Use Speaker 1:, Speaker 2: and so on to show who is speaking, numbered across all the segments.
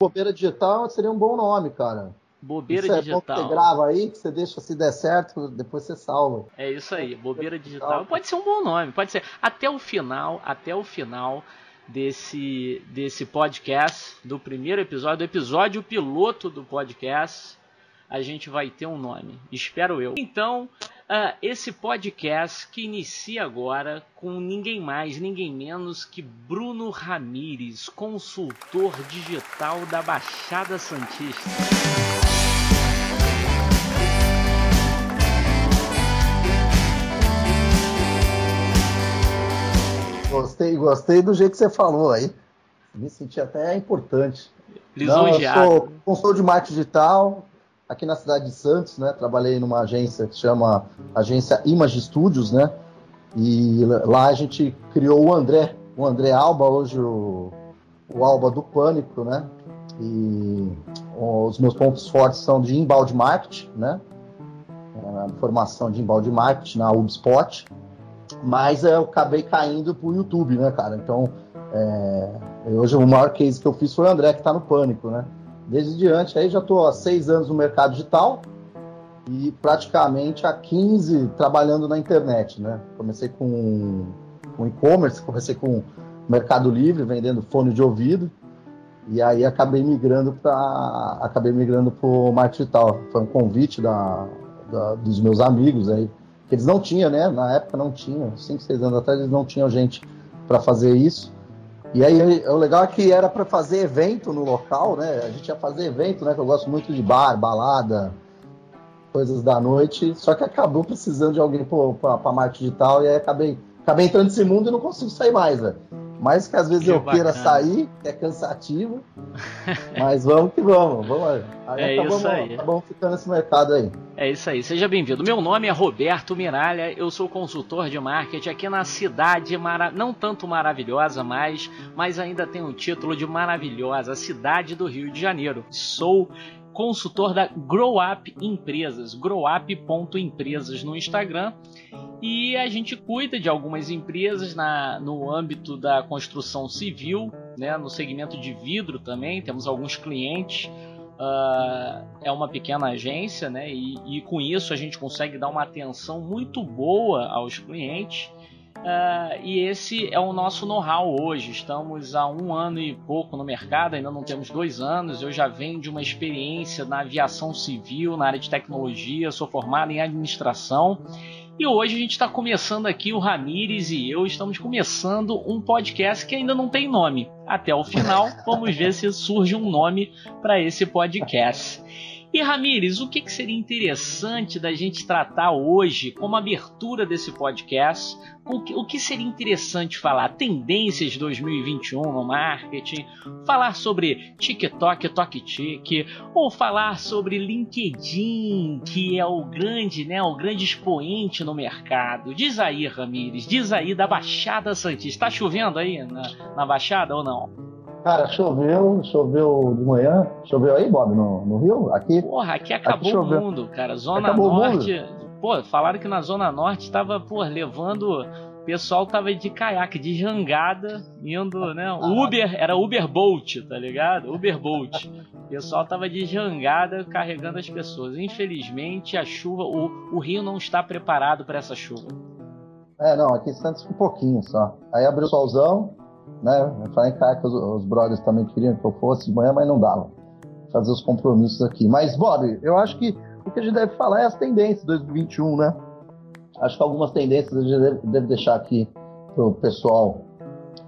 Speaker 1: Bobeira digital seria um bom nome, cara.
Speaker 2: Bobeira
Speaker 1: isso
Speaker 2: digital.
Speaker 1: É bom que você grava aí, que você deixa se der certo, depois você salva.
Speaker 2: É isso aí, bobeira digital. Pode ser um bom nome, pode ser. Até o final, até o final desse, desse podcast, do primeiro episódio, do episódio piloto do podcast, a gente vai ter um nome. Espero eu. Então, uh, esse podcast que inicia agora com ninguém mais, ninguém menos que Bruno Ramires, consultor digital da Baixada Santista.
Speaker 1: Gostei, gostei do jeito que você falou aí. Me senti até importante.
Speaker 2: Lisonjeado.
Speaker 1: Não, eu sou consultor de marketing digital aqui na cidade de Santos, né? Trabalhei numa agência que chama Agência Image Studios, né? E lá a gente criou o André, o André Alba, hoje o, o Alba do Pânico, né? E os meus pontos fortes são de inbound marketing, né? A formação de inbound marketing na HubSpot mas eu acabei caindo pro YouTube, né, cara? Então, é, hoje o maior case que eu fiz foi o André, que tá no pânico, né? Desde diante, aí já tô há seis anos no mercado digital e praticamente há 15 trabalhando na internet, né? Comecei com, com e-commerce, comecei com Mercado Livre, vendendo fone de ouvido, e aí acabei migrando para acabei migrando pro marketing digital. Foi um convite da, da, dos meus amigos aí que eles não tinham, né? Na época não tinham, 5, 6 anos atrás eles não tinham gente para fazer isso. E aí o legal é que era para fazer evento no local, né? A gente ia fazer evento, né? Que eu gosto muito de bar, balada, coisas da noite. Só que acabou precisando de alguém para marketing digital e aí acabei, acabei entrando nesse mundo e não consigo sair mais, velho. Mais que às vezes que eu bacana. queira sair, que é cansativo. mas vamos que vamos, vamos aí.
Speaker 2: é acabamos, isso aí.
Speaker 1: Acabamos ficando nesse mercado aí.
Speaker 2: É isso aí, seja bem-vindo. Meu nome é Roberto Miralha, eu sou consultor de marketing aqui na cidade mara... não tanto maravilhosa mais, mas ainda tem o título de maravilhosa, a cidade do Rio de Janeiro. Sou consultor da Grow Up Empresas, growup.empresas no Instagram. E a gente cuida de algumas empresas na, no âmbito da construção civil, né, no segmento de vidro também, temos alguns clientes. Uh, é uma pequena agência, né, e, e com isso a gente consegue dar uma atenção muito boa aos clientes Uh, e esse é o nosso know-how hoje. Estamos há um ano e pouco no mercado, ainda não temos dois anos. Eu já venho de uma experiência na aviação civil, na área de tecnologia, sou formado em administração. E hoje a gente está começando aqui, o Ramires e eu estamos começando um podcast que ainda não tem nome. Até o final, vamos ver se surge um nome para esse podcast. E Ramires, o que, que seria interessante da gente tratar hoje como abertura desse podcast? O que, o que seria interessante falar? Tendências 2021 no marketing, falar sobre TikTok, TokTik, ou falar sobre LinkedIn, que é o grande, né, o grande expoente no mercado. Diz aí, Ramires, diz aí da Baixada Santista. Está chovendo aí na, na Baixada ou não?
Speaker 1: Cara, choveu, choveu de manhã. Choveu aí, Bob, no, no Rio? Aqui?
Speaker 2: Porra, aqui acabou aqui o mundo, cara. Zona acabou Norte. Pô, falaram que na Zona Norte tava, pô, levando. O pessoal tava de caiaque, de jangada, indo, né? Uber, era Uber Bolt, tá ligado? Uber Bolt. O pessoal tava de jangada carregando as pessoas. Infelizmente, a chuva, o, o Rio não está preparado para essa chuva.
Speaker 1: É, não, aqui Santos um pouquinho só. Aí abriu o solzão, né? Eu falei, cara, que os, os brothers também queriam que eu fosse de manhã, mas não dava. Fazer os compromissos aqui. Mas, Bob, eu acho que o que a gente deve falar é as tendências de 2021, né? Acho que algumas tendências a gente deve, deve deixar aqui pro pessoal.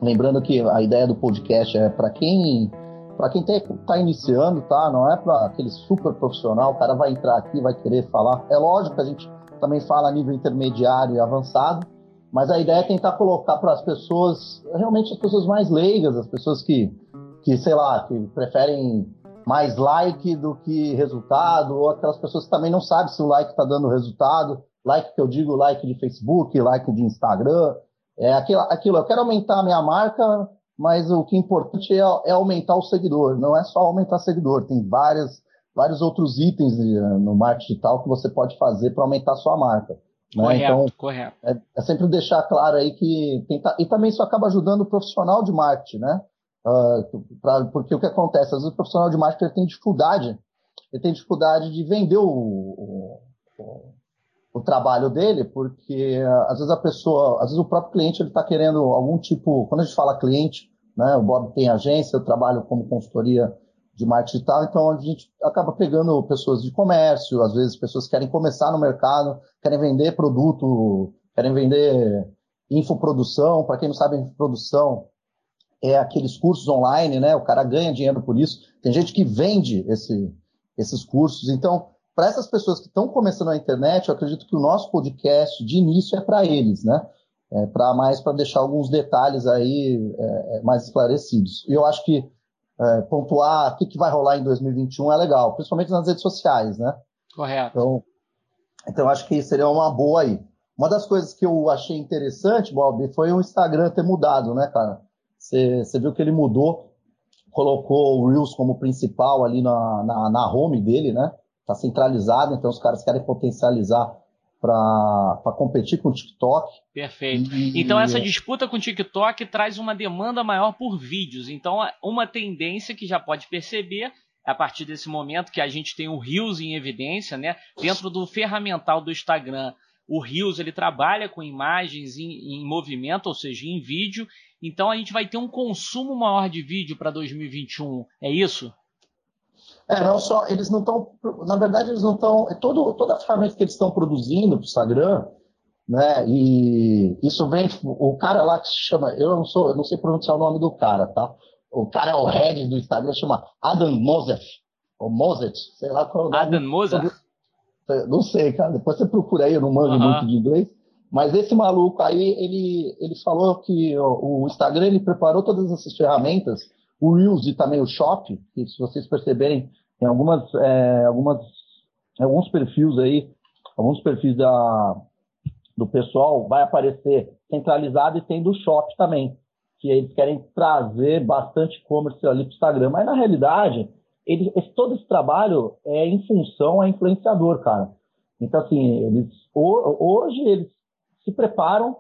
Speaker 1: Lembrando que a ideia do podcast é para quem para quem está iniciando, tá? Não é para aquele super profissional, o cara vai entrar aqui, vai querer falar. É lógico que a gente também fala a nível intermediário e avançado, mas a ideia é tentar colocar para as pessoas, realmente as pessoas mais leigas, as pessoas que, que, sei lá, que preferem mais like do que resultado, ou aquelas pessoas que também não sabem se o like está dando resultado. Like que eu digo, like de Facebook, like de Instagram. É aquilo, aquilo eu quero aumentar a minha marca, mas o que é importante é, é aumentar o seguidor. Não é só aumentar seguidor, tem várias, vários outros itens no marketing digital que você pode fazer para aumentar a sua marca. Né?
Speaker 2: Correto, então, correto.
Speaker 1: É, é, sempre deixar claro aí que tenta, e também isso acaba ajudando o profissional de marketing, né? Uh, pra, porque o que acontece? Às vezes o profissional de marketing tem dificuldade, ele tem dificuldade de vender o, o, o trabalho dele, porque às vezes a pessoa, às vezes o próprio cliente ele está querendo algum tipo, quando a gente fala cliente, né, o Bob tem agência, eu trabalho como consultoria de marketing digital, então a gente acaba pegando pessoas de comércio, às vezes pessoas que querem começar no mercado, querem vender produto, querem vender infoprodução, para quem não sabe, infoprodução é aqueles cursos online, né? O cara ganha dinheiro por isso. Tem gente que vende esse, esses cursos. Então, para essas pessoas que estão começando na internet, eu acredito que o nosso podcast de início é para eles, né? É para mais para deixar alguns detalhes aí é, é, mais esclarecidos. E eu acho que é, pontuar o que, que vai rolar em 2021 é legal, principalmente nas redes sociais, né?
Speaker 2: Correto.
Speaker 1: Então, então acho que seria uma boa aí. Uma das coisas que eu achei interessante, Bob, foi o Instagram ter mudado, né, cara? Você viu que ele mudou, colocou o Reels como principal ali na, na, na home dele, né? Tá centralizado, então os caras querem potencializar para competir com o TikTok.
Speaker 2: Perfeito. E... Então essa disputa com o TikTok traz uma demanda maior por vídeos. Então uma tendência que já pode perceber a partir desse momento que a gente tem o Reels em evidência, né? Dentro do ferramental do Instagram, o Reels ele trabalha com imagens em, em movimento, ou seja, em vídeo. Então a gente vai ter um consumo maior de vídeo para 2021. É isso?
Speaker 1: É, não só, eles não estão, na verdade, eles não estão, é todo, toda a ferramenta que eles estão produzindo para o Instagram, né, e isso vem, o cara lá que se chama, eu não sou, eu não sei pronunciar o nome do cara, tá? O cara é o head do Instagram, chama Adam Mosef, ou Moset, sei lá qual é o
Speaker 2: nome. Adam Mosef?
Speaker 1: Não sei, cara, depois você procura aí, eu não manjo muito de inglês, mas esse maluco aí, ele, ele falou que o, o Instagram, ele preparou todas essas ferramentas, o Reels e também o Shop, que se vocês perceberem, tem algumas, é, algumas, alguns perfis aí, alguns perfis da, do pessoal vai aparecer centralizado e tem do Shop também, que eles querem trazer bastante e-commerce ali para o Instagram. Mas na realidade, ele, esse, todo esse trabalho é em função a influenciador, cara. Então, assim, eles, hoje eles se preparam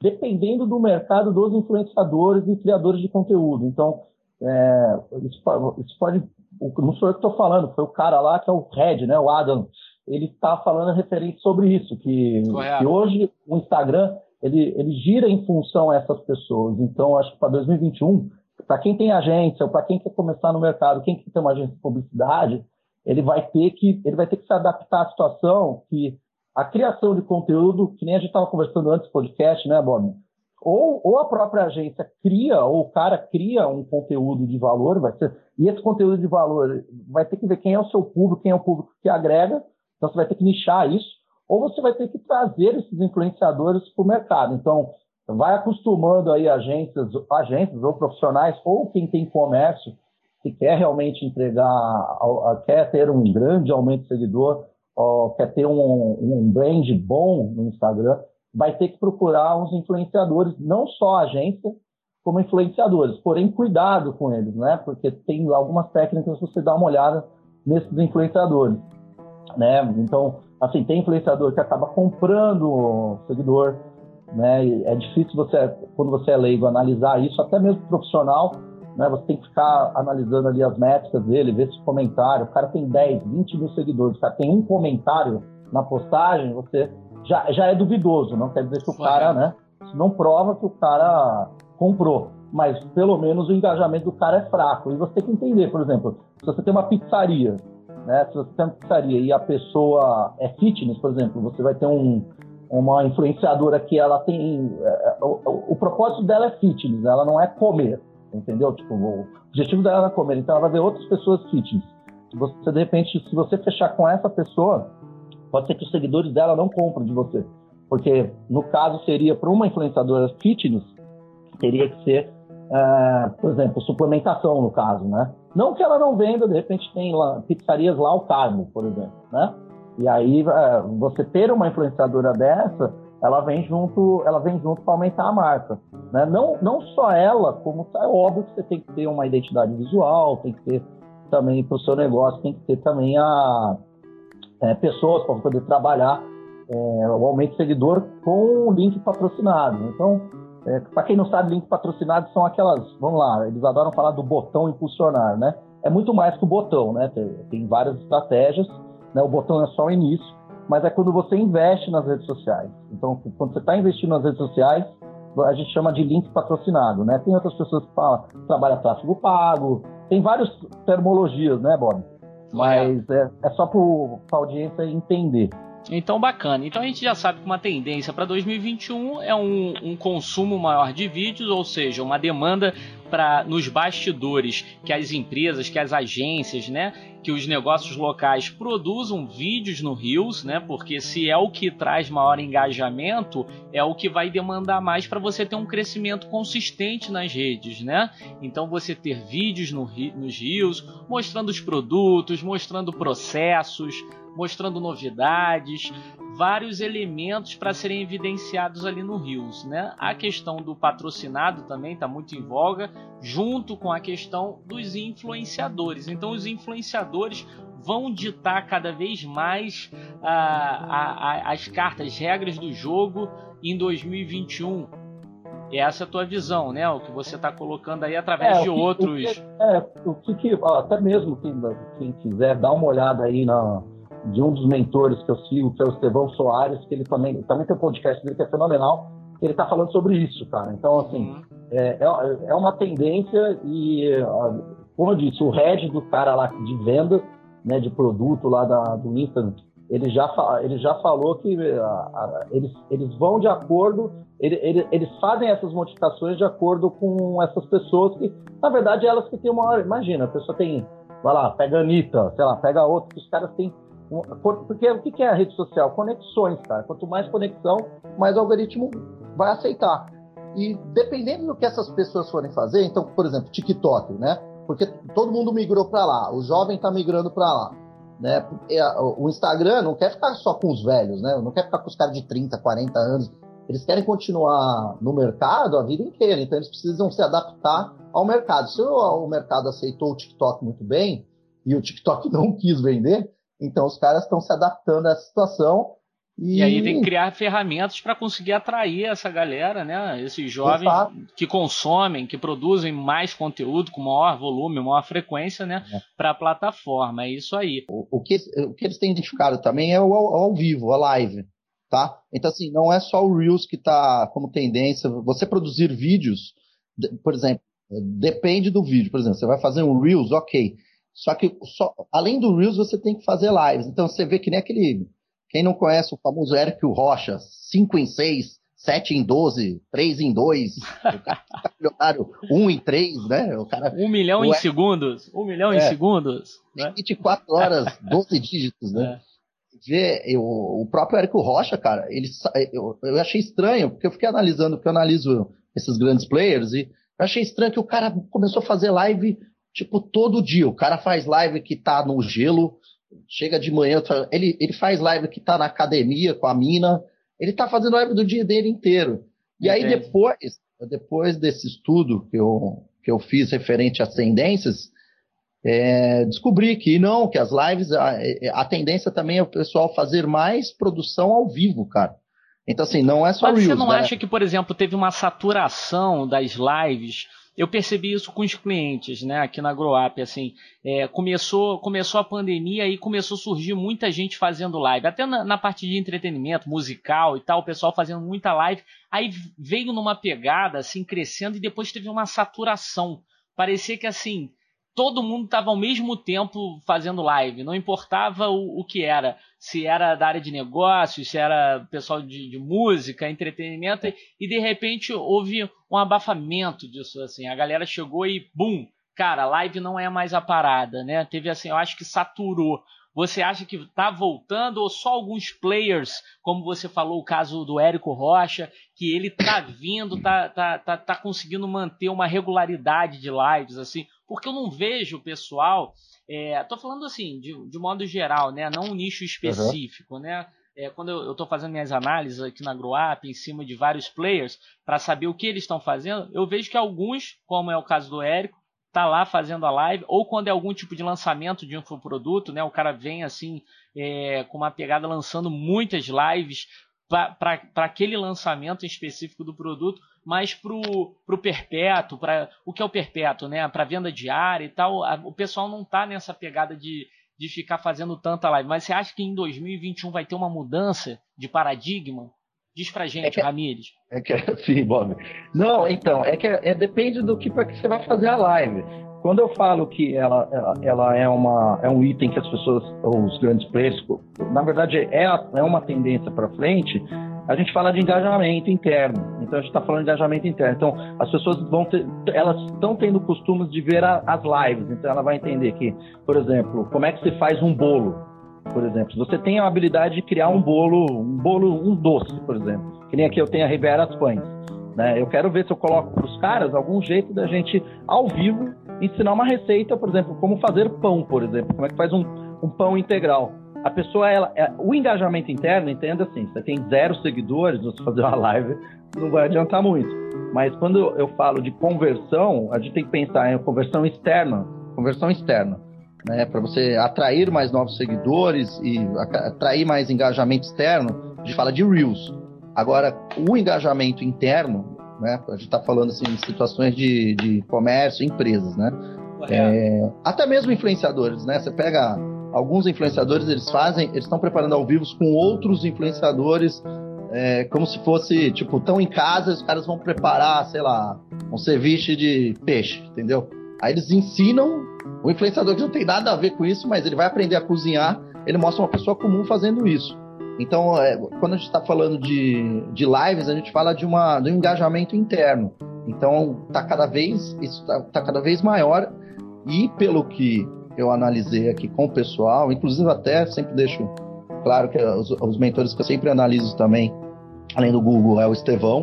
Speaker 1: dependendo do mercado dos influenciadores e criadores de conteúdo. Então, é, isso, isso, pode. Não sou eu que estou falando, foi o cara lá que é o Red, né, o Adam. Ele está falando referente sobre isso, que, que, hoje o Instagram ele, ele gira em função a essas pessoas. Então, acho que para 2021, para quem tem agência, ou para quem quer começar no mercado, quem quer ter uma agência de publicidade, ele vai ter que ele vai ter que se adaptar à situação que a criação de conteúdo, que nem a gente estava conversando antes do podcast, né, Bob? Ou, ou a própria agência cria, ou o cara cria um conteúdo de valor, vai ser, e esse conteúdo de valor vai ter que ver quem é o seu público, quem é o público que agrega, então você vai ter que nichar isso, ou você vai ter que trazer esses influenciadores para o mercado. Então, vai acostumando aí agências, agências ou profissionais, ou quem tem comércio, que quer realmente entregar, quer ter um grande aumento de seguidor, quer ter um, um brand bom no Instagram, vai ter que procurar uns influenciadores, não só a agência, como influenciadores. Porém, cuidado com eles, né? Porque tem algumas técnicas você dá uma olhada nesses influenciadores, né? Então, assim, tem influenciador que acaba comprando seguidor, né? E é difícil você, quando você é leigo, analisar isso, até mesmo profissional, né? Você tem que ficar analisando ali as métricas dele, ver se o comentário, o cara tem 10, 20 mil seguidores, o cara tem um comentário na postagem, você já, já é duvidoso, não quer dizer que o cara, né? Não prova que o cara comprou, mas pelo menos o engajamento do cara é fraco. E você tem que entender, por exemplo, se você tem uma pizzaria, né? Se você tem uma pizzaria e a pessoa é fitness, por exemplo, você vai ter um, uma influenciadora que ela tem. É, é, o, o, propósito dela é fitness, ela não é comer, entendeu? Tipo, o objetivo dela é comer, então ela vai ver outras pessoas fitness. Você, de repente, se você fechar com essa pessoa, Pode ser que os seguidores dela não comprem de você. Porque, no caso, seria para uma influenciadora fitness, teria que ser, uh, por exemplo, suplementação, no caso, né? Não que ela não venda, de repente tem lá, pizzarias lá o carmo, por exemplo, né? E aí, uh, você ter uma influenciadora dessa, ela vem junto, ela vem junto para aumentar a marca, né? Não, não só ela, como é óbvio que você tem que ter uma identidade visual, tem que ter também para o seu negócio, tem que ter também a, é, pessoas para poder trabalhar é, o aumento de seguidor com o link patrocinado. Então, É, para quem não sabe, link patrocinado são aquelas, vamos lá, eles adoram falar do botão impulsionar, né? É muito mais que o botão, né? Tem, tem várias estratégias, né? O botão é só o início, mas é quando você investe nas redes sociais. Então, quando você está investindo nas redes sociais, a gente chama de link patrocinado, né? Tem outras pessoas que falam, trabalham tráfego pago, tem várias termologias, né, Bob? Mas é, é só para a audiência entender.
Speaker 2: Então, bacana. Então, a gente já sabe que uma tendência para 2021 é um, um, consumo maior de vídeos, ou seja, uma demanda para nos bastidores que as empresas, que as agências, né, que os negócios locais produzam vídeos no Reels, né, porque se é o que traz maior engajamento, é o que vai demandar mais para você ter um crescimento consistente nas redes, né? Então, você ter vídeos no, nos Reels, mostrando os produtos, mostrando processos, mostrando novidades, vários elementos para serem evidenciados ali no Rios, né? A questão do patrocinado também está muito em voga, junto com a questão dos influenciadores. Então, os influenciadores vão ditar cada vez mais a, a, a, as cartas, as regras do jogo em 2021. Essa é a tua visão, né? O que você está colocando aí através é, de que, outros.
Speaker 1: O que, é, o que, até mesmo quem, quem quiser dar uma olhada aí na, de um dos mentores que eu sigo, que é o Estevão Soares, que ele também, também tem um podcast dele que é fenomenal, ele está falando sobre isso, cara. Então, assim, uhum. é, é, é, uma tendência e, como eu disse, o head do cara lá de venda, né, de produto lá da, do Insta, ele já, ele já falou que a, a, eles, eles vão de acordo, ele, ele, eles fazem essas modificações de acordo com essas pessoas que, na verdade, elas que têm uma... Imagina, a pessoa tem, vai lá, pega a Anitta, sei lá, pega outro, que os caras têm porque o que é a rede social? Conexões, cara. Quanto mais conexão, mais o algoritmo vai aceitar. E dependendo do que essas pessoas forem fazer, então, por exemplo, TikTok, né? Porque todo mundo migrou para lá, o jovem está migrando para lá. Né? O Instagram não quer ficar só com os velhos, né? Não quer ficar com os caras de 30, 40 anos. Eles querem continuar no mercado a vida inteira, então eles precisam se adaptar ao mercado. Se o mercado aceitou o TikTok muito bem e o TikTok não quis vender, então os caras estão se adaptando a essa situação.
Speaker 2: E... e aí tem que criar ferramentas para conseguir atrair essa galera, né? Esses jovens Exato. que consomem, que produzem mais conteúdo com maior volume, maior frequência, né? É. Para a plataforma. É isso aí.
Speaker 1: O, o, que, o que eles têm identificado também é o ao, ao vivo, a live. Tá? Então, assim, não é só o Reels que está como tendência. Você produzir vídeos, por exemplo, depende do vídeo. Por exemplo, você vai fazer um Reels, ok. Só que, só, além do Reels, você tem que fazer lives. Então, você vê que nem aquele. Quem não conhece o famoso Eric Rocha, 5 em 6, 7 em 12, 3 em 2, o cara tá milionário 1 em 3, né? O cara,
Speaker 2: 1 milhão em Eric, segundos. 1 milhão é, em segundos.
Speaker 1: Né? 24 horas, 12 dígitos, né? É. Vê, eu, o próprio Érico Rocha, cara, ele, eu, eu achei estranho, porque eu fiquei analisando, porque eu analiso esses grandes players, e eu achei estranho que o cara começou a fazer live Tipo, todo dia. O cara faz live que tá no gelo, chega de manhã, ele, ele faz live que tá na academia com a mina, ele tá fazendo live do dia dele inteiro. E Entendi. aí depois, depois desse estudo que eu, que eu fiz referente às tendências, é, descobri que não, que as lives, a, a, tendência também é o pessoal fazer mais produção ao vivo, cara. Então, assim, não é só
Speaker 2: Mas
Speaker 1: Reels,
Speaker 2: você não né? acha que, por exemplo, teve uma saturação das lives eu percebi isso com os clientes, né, aqui na GrowUp, assim, é, começou, começou a pandemia e começou a surgir muita gente fazendo live, até na, na, parte de entretenimento, musical e tal, o pessoal fazendo muita live, aí veio numa pegada, assim, crescendo e depois teve uma saturação, parecia que, assim, todo mundo estava ao mesmo tempo fazendo live, não importava o, o, que era, se era da área de negócios, se era pessoal de, de música, entretenimento, e, e, de repente houve um abafamento disso, assim, a galera chegou e bum, cara, live não é mais a parada, né? Teve assim, eu acho que saturou. Você acha que está voltando ou só alguns players, como você falou o caso do Érico Rocha, que ele está vindo, tá, tá, tá, tá conseguindo manter uma regularidade de lives, assim, porque eu não vejo o pessoal. É, tô falando assim, de, de modo geral, né? Não um nicho específico, uhum. né? É, quando eu estou fazendo minhas análises aqui na GrowUp, em cima de vários players, para saber o que eles estão fazendo, eu vejo que alguns, como é o caso do Érico, tá lá fazendo a live, ou quando é algum tipo de lançamento de um produto, né? O cara vem assim, é, com uma pegada lançando muitas lives, para aquele lançamento específico do produto, mas para o perpétuo, para o que é o perpétuo, né? Para venda diária e tal, a, o pessoal não está nessa pegada de, de ficar fazendo tanta live. Mas você acha que em 2021 vai ter uma mudança de paradigma? Diz pra gente, é que, Ramires.
Speaker 1: É que sim, Bob. Não, então, é que é, depende do que, que você vai fazer a live. Quando eu falo que ela, ela, ela, é, uma, é um item que as pessoas, os grandes players, na verdade é, é uma tendência para frente, a gente fala de engajamento interno. Então a gente está falando de engajamento interno. Então as pessoas vão ter, elas estão tendo costumes de ver a, as lives. Então ela vai entender que, por exemplo, como é que se faz um bolo, por exemplo. Você tem a habilidade de criar um bolo, um bolo, um doce, por exemplo, que nem aqui eu tenho a Ribera Pães. Né? Eu quero ver se eu coloco para os caras algum jeito da gente, ao vivo, ensinar uma receita, por exemplo, como fazer pão, por exemplo, como é que faz um, um pão integral. A pessoa, ela, é, o engajamento interno, entenda assim, você tem zero seguidores, você fazer uma live, não vai adiantar muito. Mas quando eu falo de conversão, a gente tem que pensar em conversão externa, conversão externa, né, para você atrair mais novos seguidores e atrair mais engajamento externo, a gente fala de reels. Agora, o engajamento interno, né? A gente está falando assim, em situações de, de comércio, empresas, né? É, até mesmo influenciadores, né? Você pega alguns influenciadores, eles fazem, eles estão preparando ao vivo com outros influenciadores, é, como se fosse, tipo, estão em casa, os caras vão preparar, sei lá, um ceviche de peixe, entendeu? Aí eles ensinam, o influenciador que não tem nada a ver com isso, mas ele vai aprender a cozinhar, ele mostra uma pessoa comum fazendo isso. Então, é, quando a gente está falando de, de lives, a gente fala de, uma, de um engajamento interno. Então, está cada vez isso está tá cada vez maior e pelo que eu analisei aqui com o pessoal, inclusive até sempre deixo claro que os, os mentores que eu sempre analiso também, além do Google, é o Estevão,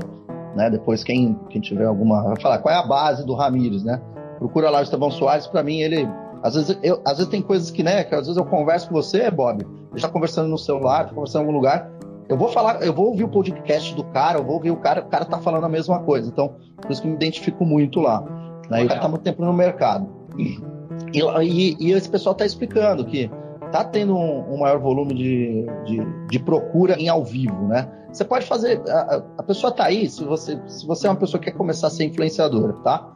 Speaker 1: né? Depois quem, quem tiver alguma vai falar qual é a base do Ramires, né? Procura lá o Estevão Soares, para mim ele às vezes, eu, às vezes tem coisas que, né, que às vezes eu converso com você, Bob, está conversando no celular, conversando em algum lugar, eu vou falar, eu vou ouvir o podcast do cara, eu vou ouvir o cara, o cara tá falando a mesma coisa. Então, por isso que eu me identifico muito lá. Né? E o cara tá muito tempo no mercado. E, e, e esse pessoal tá explicando que tá tendo um, um maior volume de, de, de, procura em ao vivo, né? Você pode fazer. A, a, pessoa tá aí, se você, se você é uma pessoa que quer começar a ser influenciadora, tá?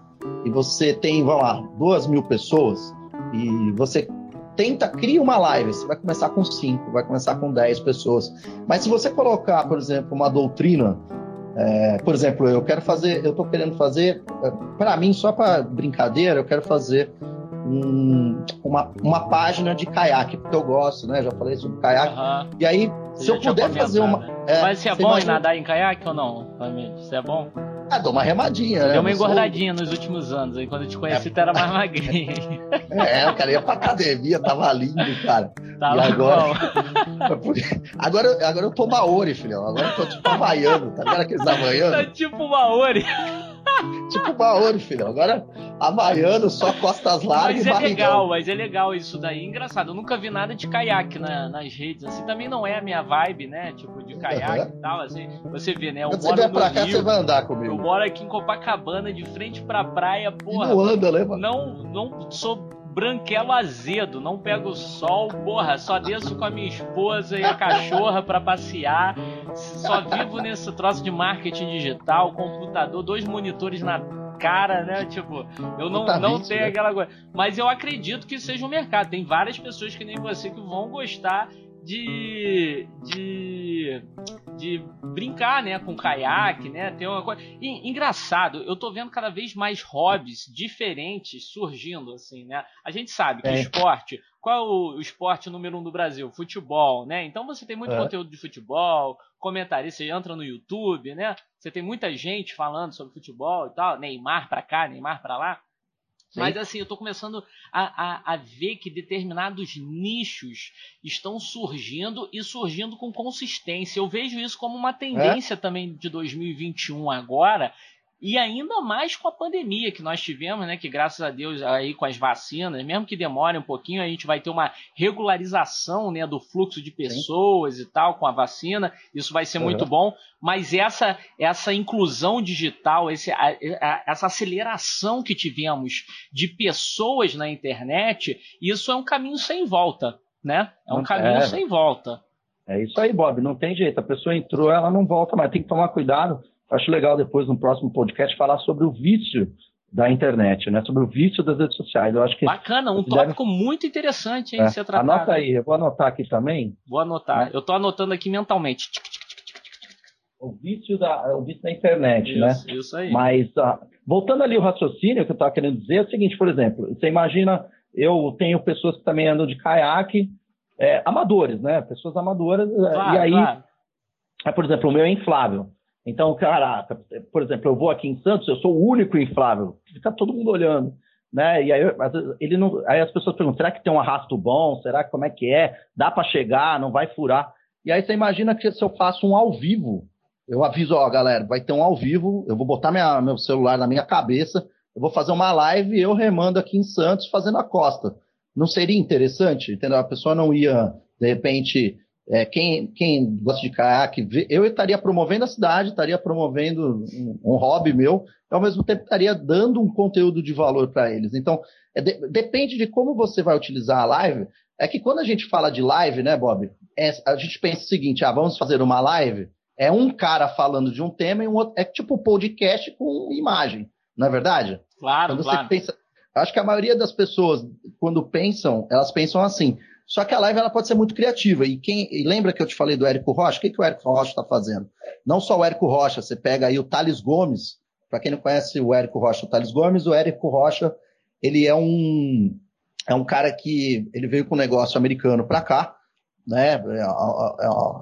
Speaker 1: E você tem, vamos lá, duas mil pessoas, e você tenta, cria uma live, você vai começar com 5, vai começar com 10 pessoas. Mas se você colocar, por exemplo, uma doutrina, é, por exemplo, eu quero fazer, eu estou querendo fazer, é, para mim, só para brincadeira, eu quero fazer um, uma, uma página de caiaque, porque eu gosto, né? Já falei sobre caiaque. Uhum. E aí, você se eu puder fazer uma.
Speaker 2: Né? É, Mas você é bom imagina... em nadar em caiaque ou não, Família? Você é bom?
Speaker 1: Ah, dou uma remadinha, né?
Speaker 2: Deu uma engordadinha sou... nos últimos anos. Aí quando eu te conheci, é. tu era mais magrinho.
Speaker 1: É, o cara ia pra academia, tava lindo, cara. Tava e agora... agora, agora eu tô Maori, filhão. Agora eu tô tipo havaiano, tá vendo aqueles havaianos?
Speaker 2: Tá tipo Maori.
Speaker 1: tipo Maori, filhão. Agora havaiano, só costas largas
Speaker 2: mas e é legal, mas é legal isso daí. Engraçado, eu nunca vi nada de caiaque na, nas redes, assim. Também não é a minha vibe, né? Tipo, de caiaque uhum. e tal, assim. Você vê, né? Eu
Speaker 1: Quando você vier pra cá, Rio, você vai andar comigo.
Speaker 2: Eu moro aqui em Copacabana, de frente pra praia, porra.
Speaker 1: E não anda, né, mano?
Speaker 2: Não, não sou branquelo azedo, não pego sol, porra, só desço com a minha esposa e a cachorra para passear, só vivo nesse troço de marketing digital, computador, dois monitores na cara, né? Tipo, eu não, não tenho né? aquela coisa. Mas eu acredito que seja um mercado. Tem várias pessoas que nem você que vão gostar de, de, de brincar, né, com caiaque, né, tem uma coisa e, engraçado. Eu tô vendo cada vez mais hobbies diferentes surgindo, assim, né. A gente sabe que é. esporte, qual é o, esporte número um do Brasil? Futebol, né? Então você tem muito é. conteúdo de futebol, comentarista, você entra no YouTube, né? Você tem muita gente falando sobre futebol e tal, Neymar pra cá, Neymar pra lá. Sim. Mas assim, eu estou começando a, a, a, ver que determinados nichos estão surgindo e surgindo com consistência. Eu vejo isso como uma tendência é? também de 2021 agora, e ainda mais com a pandemia que nós tivemos, né? Que graças a Deus aí com as vacinas, mesmo que demore um pouquinho, a gente vai ter uma regularização, né, do fluxo de pessoas Sim. e tal com a vacina. Isso vai ser uhum. muito bom. Mas essa essa inclusão digital, esse, a, a, essa aceleração que tivemos de pessoas na internet, isso é um caminho sem volta, né? É um caminho é. sem volta.
Speaker 1: É isso aí, Bob. Não tem jeito. A pessoa entrou, ela não volta mais. Tem que tomar cuidado. Acho legal depois, no próximo podcast, falar sobre o vício da internet, né? Sobre o vício das redes sociais. Eu acho que
Speaker 2: Bacana, um tópico deve... muito interessante, hein? É.
Speaker 1: Ser tratado. Anota aí, eu vou anotar aqui também.
Speaker 2: Vou anotar. Né? Eu estou anotando aqui mentalmente.
Speaker 1: O vício da, o vício da internet, né?
Speaker 2: isso, né? Isso aí.
Speaker 1: Mas, uh, voltando ali o raciocínio que eu estava querendo dizer, é o seguinte, por exemplo, você imagina, eu tenho pessoas que também andam de caiaque, é, amadores, né? Pessoas amadoras, é, claro, e aí, claro. É, por exemplo, o meu é inflável. Então, caraca, por exemplo, eu vou aqui em Santos, eu sou o único inflável. Fica todo mundo olhando, né? E aí, ele não, aí as pessoas perguntam, será que tem um arrasto bom? Será que como é que é? Dá para chegar? Não vai furar? E aí você imagina que se eu faço um ao vivo, eu aviso, ó, galera, vai ter um ao vivo, eu vou botar minha, meu celular na minha cabeça, eu vou fazer uma live eu remando aqui em Santos fazendo a costa. Não seria interessante? Entendeu? A pessoa não ia, de repente, é, quem, quem gosta de caiaque, eu estaria promovendo a cidade, estaria promovendo um, um, hobby meu, e ao mesmo tempo estaria dando um conteúdo de valor para eles. Então, é de, depende de como você vai utilizar a live. É que quando a gente fala de live, né, Bob, é, a gente pensa o seguinte: ah, vamos fazer uma live. É um cara falando de um tema e um outro. É tipo podcast com imagem, não é verdade?
Speaker 2: Claro, quando claro.
Speaker 1: Você pensa, acho que a maioria das pessoas, quando pensam, elas pensam assim. Só que a live ela pode ser muito criativa. E quem e lembra que eu te falei do Érico Rocha? O que, que o Érico Rocha está fazendo? Não só o Érico Rocha, você pega aí o Thales Gomes. Para quem não conhece o Érico Rocha, o Thales Gomes, o Érico Rocha, ele é um é um cara que ele veio com um negócio americano para cá, né? É,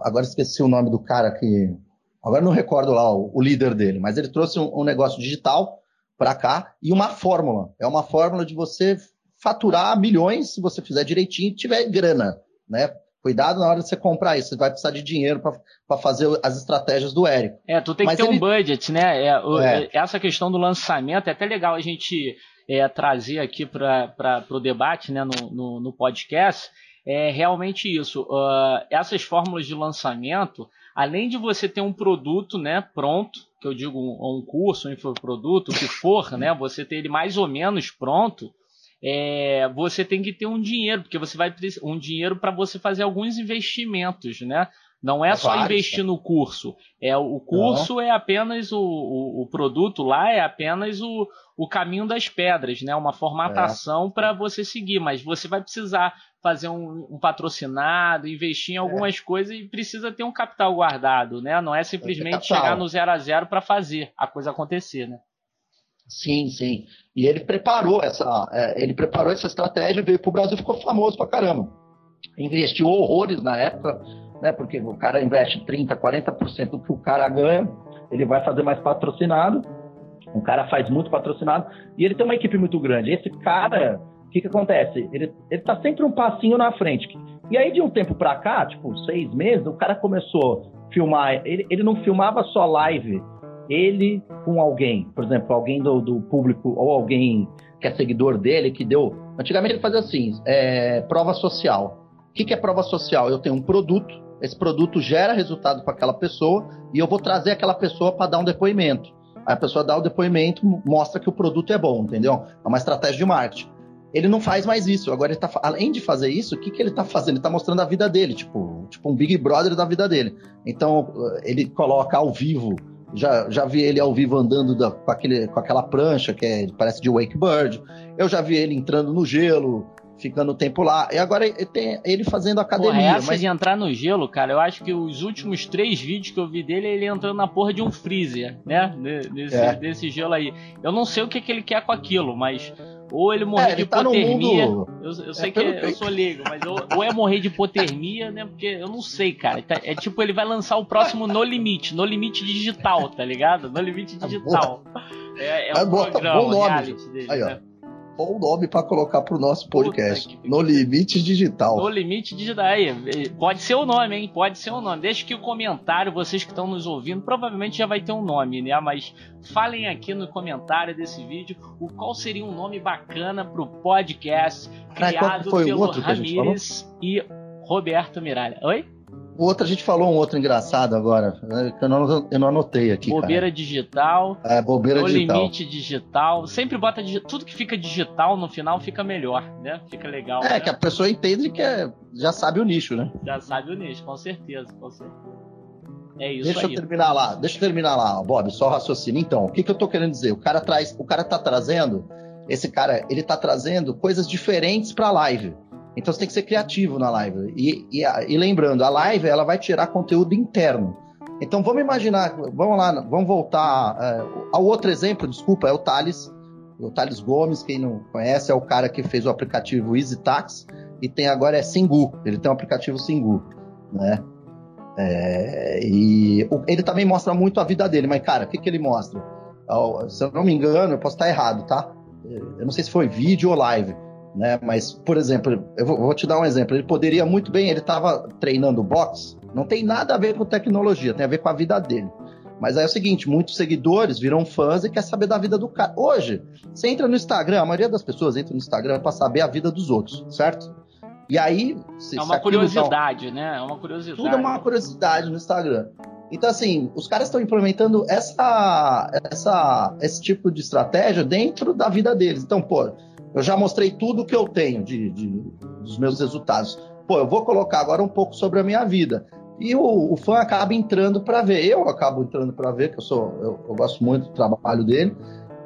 Speaker 1: agora esqueci o nome do cara que agora não recordo lá o, o líder dele, mas ele trouxe um, um negócio digital para cá e uma fórmula. É uma fórmula de você faturar milhões se você fizer direitinho e tiver grana, né? Cuidado na hora de você comprar isso, você vai precisar de dinheiro para fazer as estratégias do Érico.
Speaker 2: É, tu tem Mas que ter ele... um budget, né? É, o, é. Essa questão do lançamento é até legal a gente é, trazer aqui para o debate né, no, no, no, podcast. É realmente isso. Uh, essas fórmulas de lançamento, além de você ter um produto né, pronto, que eu digo um, um curso, um infoproduto, o que for, né, você ter ele mais ou menos pronto, é, você tem que ter um dinheiro, porque você vai um dinheiro para você fazer alguns investimentos, né? Não é, é só vários, investir no curso. É o curso é apenas o, o, o, produto lá é apenas o, o caminho das pedras, né? Uma formatação é. para você seguir, mas você vai precisar fazer um, um patrocinado, investir em algumas é. coisas e precisa ter um capital guardado, né? Não é simplesmente chegar no zero a zero para fazer a coisa acontecer, né?
Speaker 1: Sim, sim. E ele preparou essa, é, ele preparou essa estratégia, veio para o Brasil, ficou famoso pra caramba. Investiu horrores na época, né? Porque o cara investe 30, 40% do que o cara ganha, ele vai fazer mais patrocinado. O cara faz muito patrocinado e ele tem uma equipe muito grande. Esse cara, o que, que acontece? Ele, ele tá sempre um passinho na frente. E aí, de um tempo para cá, tipo, seis meses, o cara começou a filmar. Ele, ele não filmava só live ele com alguém, por exemplo, alguém do, do público ou alguém que é seguidor dele, que deu. Antigamente ele fazia assim: é, prova social. O que, que é prova social? Eu tenho um produto, esse produto gera resultado para aquela pessoa e eu vou trazer aquela pessoa para dar um depoimento. Aí a pessoa dá o depoimento, mostra que o produto é bom, entendeu? É uma estratégia de marketing. Ele não faz mais isso. Agora, ele tá, além de fazer isso, o que, que ele está fazendo? Ele está mostrando a vida dele, tipo, tipo um Big Brother da vida dele. Então, ele coloca ao vivo já, já vi ele ao vivo andando da, com, aquele, com aquela prancha que é, parece de Wakebird. Eu já vi ele entrando no gelo, ficando o tempo lá. E agora ele tem ele fazendo academia. Porra,
Speaker 2: essa mas... de entrar no gelo, cara, eu acho que os últimos três vídeos que eu vi dele, ele entrando na porra de um freezer, né? Desse, é. desse gelo aí. Eu não sei o que, que ele quer com aquilo, mas ou ele morrer é, de tá hipotermia. Mundo... Eu, eu, sei é, que eu sou leigo, mas ou, ou, é morrer de hipotermia, né? Porque eu não sei, cara. Tá, é tipo, ele vai lançar o próximo No Limite, No Limite Digital, tá ligado? No Limite Digital. É, é um programa, bom nome. Dele,
Speaker 1: aí, né? ó bom nome para colocar pro nosso podcast. No Limite Digital.
Speaker 2: No Limite Digital. Aí, pode ser o nome, hein? Pode ser o nome. Deixa que o comentário, vocês que estão nos ouvindo, provavelmente já vai ter um nome, né? Mas falem aqui no comentário desse vídeo o qual seria um nome bacana pro podcast criado pelo Ramires e Roberto Miralha. Oi?
Speaker 1: O outro a gente falou um outro engraçado agora, né, que eu não, eu não anotei aqui.
Speaker 2: Bobeira
Speaker 1: cara.
Speaker 2: digital.
Speaker 1: É, bobeira
Speaker 2: no
Speaker 1: digital.
Speaker 2: limite digital. Sempre bota tudo que fica digital no final fica melhor, né? Fica legal.
Speaker 1: É,
Speaker 2: né?
Speaker 1: que a pessoa entende que é, já sabe o nicho, né?
Speaker 2: Já sabe o nicho, com certeza, com certeza. É isso
Speaker 1: Deixa
Speaker 2: aí.
Speaker 1: eu terminar lá, deixa eu terminar lá, Bob, só o raciocínio. Então, o que, que eu tô querendo dizer? O cara traz, o cara tá trazendo, esse cara, ele tá trazendo coisas diferentes pra live. Então você tem que ser criativo na live. E, e, e lembrando, a live ela vai tirar conteúdo interno. Então vamos imaginar, vamos lá, vamos voltar é, ao outro exemplo, desculpa, é o Thales. O Thales Gomes, quem não conhece, é o cara que fez o aplicativo Easy Tax e tem agora é Singu. Ele tem um aplicativo Singu, né? É, e o- ele também mostra muito a vida dele, mas cara, o que, que ele mostra? Se eu não me engano, eu posso estar errado, tá? Eu não sei se foi vídeo ou live, né? Mas, por exemplo, eu vou, vou te dar um exemplo. Ele poderia muito bem, ele estava treinando boxe, não tem nada a ver com tecnologia, tem a ver com a vida dele. Mas aí é o seguinte, muitos seguidores viram fãs e quer saber da vida do cara. Hoje, você entra no Instagram, a maioria das pessoas entra no Instagram para saber a vida dos outros, certo? E aí, se,
Speaker 2: É uma
Speaker 1: um-
Speaker 2: curiosidade, né? É uma curiosidade.
Speaker 1: tudo é uma curiosidade no Instagram. Então, assim, os caras estão implementando essa, essa, esse tipo de estratégia dentro da vida deles. Então, pô, eu já mostrei tudo que eu tenho de, de- dos meus resultados. Pô, eu vou colocar agora um pouco sobre a minha vida. E o, o fã acaba entrando para ver. Eu acabo entrando para ver, que eu sou, eu, eu gosto muito do trabalho dele.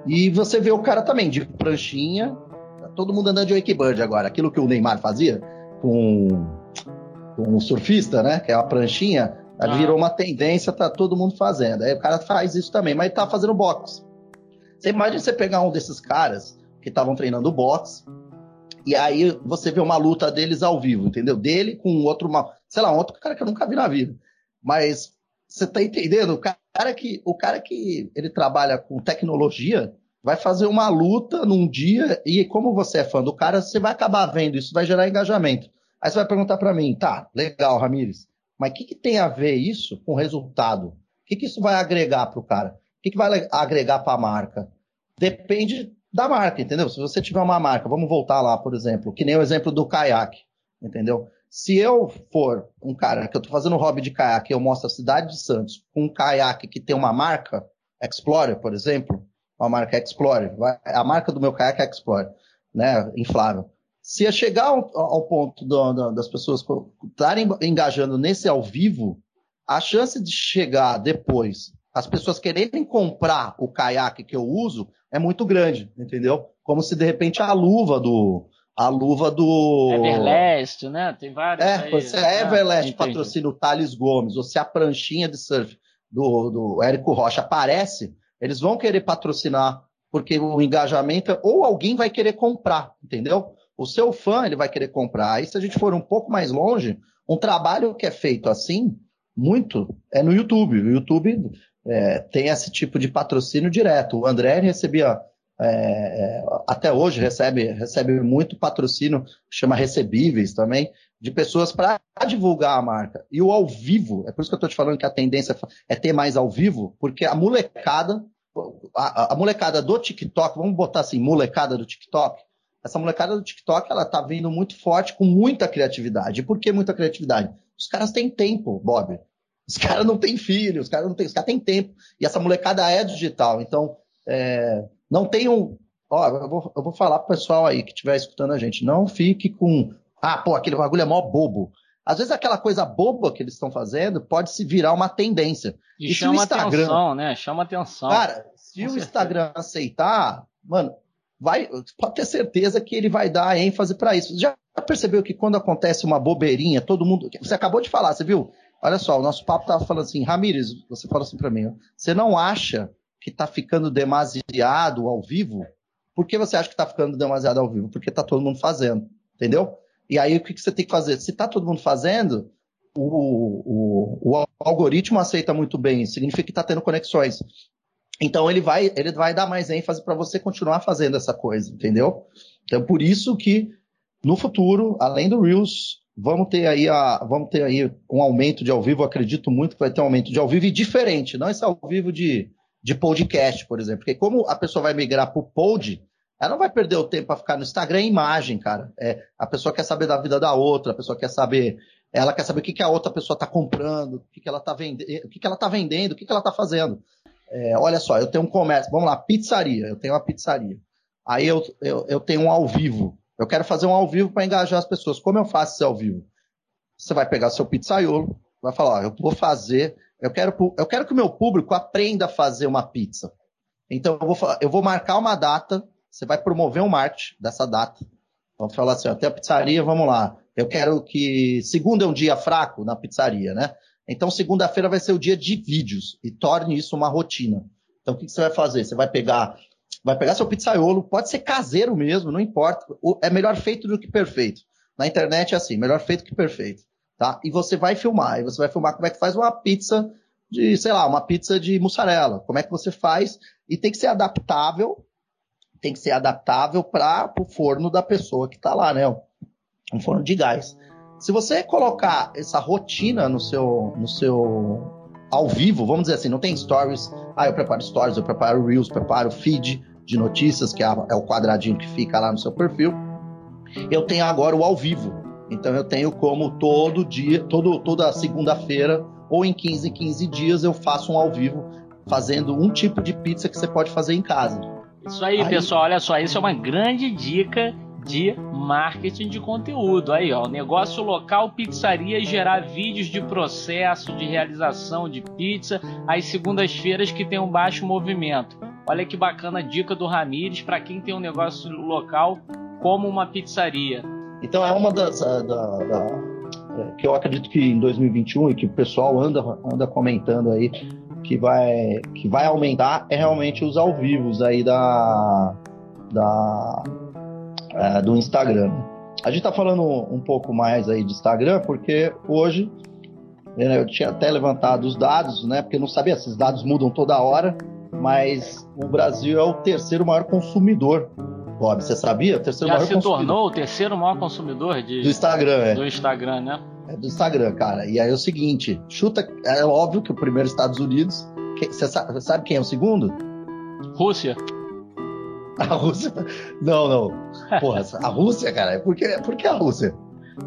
Speaker 1: E você vê o cara também de pranchinha. Tá todo mundo andando de wakeboard agora. Aquilo que o Neymar fazia com, com o surfista, né? Que é a pranchinha.
Speaker 2: Ah.
Speaker 1: Virou uma tendência, tá todo mundo fazendo. Aí o cara faz isso também, mas tá fazendo boxe. Você imagina você pegar um desses caras que estavam treinando boxe, e aí você vê uma luta deles ao vivo, entendeu? Dele com outro, sei lá, um outro cara que eu nunca vi na vida. Mas você tá entendendo? O cara que, o cara que ele trabalha com tecnologia vai fazer uma luta num dia e como você é fã do cara, você vai acabar vendo isso, vai gerar engajamento. Aí você vai perguntar para mim, tá, legal, Ramires, mas o que, que tem a ver isso com resultado? O que, que isso vai agregar para o cara? O que, que vai agregar para a marca? Depende da marca, entendeu? Se você tiver uma marca, vamos voltar lá, por exemplo, que nem o exemplo do caiaque, entendeu? Se eu for um cara que eu tô fazendo hobby de caiaque, eu mostro a cidade de Santos com um caiaque que tem uma marca, Explorer, por exemplo, uma marca Explorer, a marca do meu caiaque é Explorer, né, inflável. Se eu chegar ao, ao ponto do- do- das pessoas estarem engajando nesse ao vivo, a chance de chegar depois, as pessoas quererem comprar o caiaque que eu uso, é muito grande, entendeu? Como se de repente a luva do. A luva do.
Speaker 2: Everlast, né? Tem vários.
Speaker 1: É,
Speaker 2: aí,
Speaker 1: se a
Speaker 2: né?
Speaker 1: Everlast
Speaker 2: Entendi.
Speaker 1: patrocina o Thales Gomes, ou se a pranchinha de surf do, do Érico Rocha aparece, eles vão querer patrocinar, porque o engajamento, ou alguém vai querer comprar, entendeu? O seu fã, ele vai querer comprar. Aí, se a gente for um pouco mais longe, um trabalho que é feito assim, muito, é no YouTube. O YouTube é, tem esse tipo de patrocínio direto. O André recebia, é, é, até hoje, recebe, recebe muito patrocínio, chama recebíveis também, de pessoas para divulgar a marca. E o ao vivo, é por isso que eu estou te falando que a tendência é ter mais ao vivo, porque a molecada, a, a molecada do TikTok, vamos botar assim, molecada do TikTok, essa molecada do TikTok, ela tá vindo muito forte, com muita criatividade. E por que muita criatividade? Os caras têm tempo, Bob. Os caras não têm filho, os caras não têm, os caras têm tempo. E essa molecada é digital. Então, é, não tem um. Ó, eu vou, eu vou falar pro pessoal aí que estiver escutando a gente. Não fique com. Ah, pô, aquele bagulho é mó bobo. Às vezes aquela coisa boba que eles estão fazendo pode se virar uma tendência.
Speaker 2: E,
Speaker 1: E
Speaker 2: chama
Speaker 1: Instagram-
Speaker 2: atenção, né? Chama atenção.
Speaker 1: Cara, se
Speaker 2: Com
Speaker 1: o
Speaker 2: certeza.
Speaker 1: Instagram aceitar, mano, vai, pode ter certeza que ele vai dar ênfase para isso. Já percebeu que quando acontece uma bobeirinha, todo mundo. Você acabou de falar, você viu? Olha só, o nosso papo tava falando assim, Ramires, você falou assim para mim, você não acha que tá ficando demasiado ao vivo? Por que você acha que tá ficando demasiado ao vivo? Porque tá todo mundo fazendo, entendeu? E aí o que, que você tem que fazer? Se tá todo mundo fazendo, o, o, o algoritmo aceita muito bem, significa que está tendo conexões. Então ele vai, ele vai dar mais ênfase para você continuar fazendo essa coisa, entendeu? Então por isso que no futuro, além do Reels, vamos ter aí a, vamos ter aí um aumento de ao vivo. Acredito muito que vai ter um aumento de ao vivo e diferente, não esse ao vivo de, de podcast, por exemplo. Porque como a pessoa vai migrar para o pod, ela não vai perder o tempo para ficar no Instagram em imagem, cara. É, a pessoa quer saber da vida da outra, a pessoa quer saber Ela quer saber o que, que a outra pessoa está comprando, o que, que ela está vendendo, o que, que ela tá vendendo, o que, que ela está fazendo. É, olha só, eu tenho um comércio, vamos lá, pizzaria, eu tenho uma pizzaria. Aí eu, eu, eu tenho um ao vivo. Eu quero fazer um ao vivo para engajar as pessoas. Como eu faço esse ao vivo? Você vai pegar seu pizzaiolo, vai falar, ó, eu vou fazer, eu quero, eu quero que o meu público aprenda a fazer uma pizza. Então eu vou, eu vou marcar uma data, você vai promover um marketing dessa data. Vamos falar assim, até a pizzaria, vamos lá. Eu quero que segunda é um dia fraco na pizzaria, né? Então segunda-feira vai ser o dia de vídeos e torne isso uma rotina. Então o que, que você vai fazer? Você vai pegar, vai pegar seu pizzaiolo, pode ser caseiro mesmo, não importa. É melhor feito do que perfeito. Na internet é assim, melhor feito que perfeito, tá? E você vai filmar, e você vai filmar como é que faz uma pizza de, sei lá, uma pizza de mussarela. Como é que você faz? E tem que ser adaptável tem que ser adaptável para o forno da pessoa que está lá, né? Um forno de gás. Se você colocar essa rotina no seu, no seu ao vivo, vamos dizer assim, não tem stories. Ah, eu preparo stories, eu preparo reels, preparo feed de notícias, que é, é o quadradinho que fica lá no seu perfil. Eu tenho agora o ao vivo. Então eu tenho como todo dia, todo, toda segunda-feira ou em 15 15 dias eu faço um ao vivo fazendo um tipo de pizza que você pode fazer em casa.
Speaker 2: Isso aí, aí, pessoal, olha só, isso é uma grande dica de marketing de conteúdo. Aí, ó, negócio local, pizzaria, gerar vídeos de processo de realização de pizza às segundas-feiras que tem um baixo movimento. Olha que bacana a dica do Ramires para quem tem um negócio local como uma pizzaria.
Speaker 1: Então é uma das da, da, é, que eu acredito que em 2021 e que o pessoal anda anda comentando aí que vai, que vai aumentar é realmente os ao vivos aí da, da é, do Instagram. A gente está falando um pouco mais aí de Instagram porque hoje né, eu tinha até levantado os dados, né? Porque eu não sabia, esses dados mudam toda hora, mas o Brasil é o terceiro maior consumidor. Bob, você sabia? O terceiro
Speaker 2: Já
Speaker 1: maior
Speaker 2: se consumidor. tornou o terceiro maior consumidor de,
Speaker 1: do Instagram, é.
Speaker 2: Do Instagram, né?
Speaker 1: É do Instagram, cara. E aí é o seguinte, chuta, é óbvio que o primeiro é Estados Unidos. Você sabe, sabe quem é o segundo?
Speaker 2: Rússia.
Speaker 1: A Rússia? Não, não. Porra, a Rússia, cara, por que, por que a Rússia?